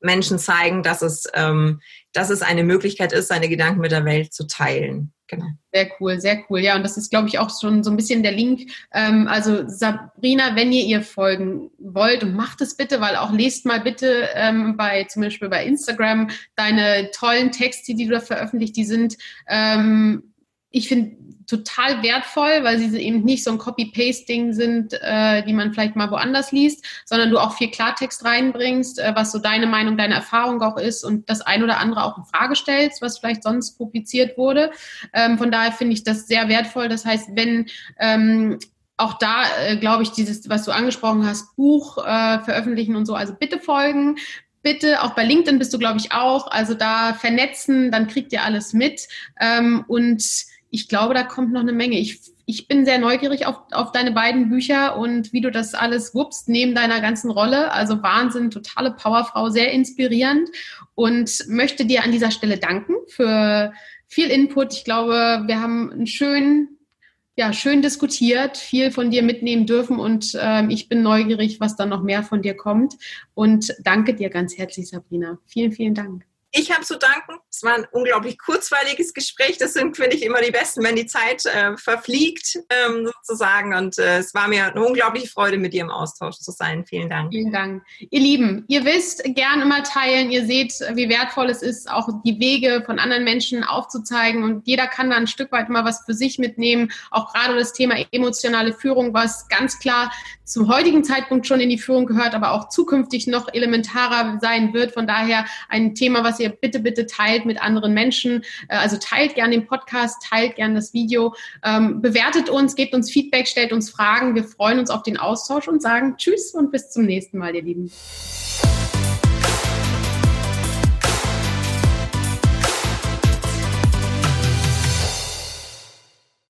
Menschen zeigen, dass es, ähm, dass es eine Möglichkeit ist, seine Gedanken mit der Welt zu teilen. Genau. Sehr cool, sehr cool. Ja, und das ist, glaube ich, auch schon so ein bisschen der Link. Ähm, also Sabrina, wenn ihr ihr folgen wollt macht es bitte, weil auch lest mal bitte ähm, bei zum Beispiel bei Instagram deine tollen Texte, die du da veröffentlicht, die sind, ähm, ich finde, total wertvoll, weil sie eben nicht so ein Copy-Paste-Ding sind, äh, die man vielleicht mal woanders liest, sondern du auch viel Klartext reinbringst, äh, was so deine Meinung, deine Erfahrung auch ist und das ein oder andere auch in Frage stellst, was vielleicht sonst publiziert wurde. Ähm, von daher finde ich das sehr wertvoll. Das heißt, wenn ähm, auch da, äh, glaube ich, dieses, was du angesprochen hast, Buch äh, veröffentlichen und so, also bitte folgen, bitte, auch bei LinkedIn bist du, glaube ich, auch. Also da vernetzen, dann kriegt ihr alles mit. Ähm, und ich glaube, da kommt noch eine Menge. Ich, ich bin sehr neugierig auf, auf deine beiden Bücher und wie du das alles wuppst neben deiner ganzen Rolle. Also Wahnsinn, totale Powerfrau, sehr inspirierend und möchte dir an dieser Stelle danken für viel Input. Ich glaube, wir haben einen schönen ja, schön diskutiert, viel von dir mitnehmen dürfen und ähm, ich bin neugierig, was dann noch mehr von dir kommt. Und danke dir ganz herzlich, Sabrina. Vielen, vielen Dank. Ich habe zu danken. Es war ein unglaublich kurzweiliges Gespräch. Das sind, finde ich, immer die besten, wenn die Zeit äh, verfliegt, ähm, sozusagen. Und äh, es war mir eine unglaubliche Freude, mit dir im Austausch zu sein. Vielen Dank. Vielen Dank. Ihr Lieben, ihr wisst, gern immer teilen. Ihr seht, wie wertvoll es ist, auch die Wege von anderen Menschen aufzuzeigen. Und jeder kann da ein Stück weit mal was für sich mitnehmen. Auch gerade das Thema emotionale Führung, was ganz klar zum heutigen Zeitpunkt schon in die Führung gehört, aber auch zukünftig noch elementarer sein wird. Von daher ein Thema, was ihr bitte, bitte teilt mit anderen Menschen. Äh, also teilt gern den Podcast, teilt gern das Video, ähm, bewertet uns, gebt uns Feedback, stellt uns Fragen. Wir freuen uns auf den Austausch und sagen Tschüss und bis zum nächsten Mal, ihr Lieben.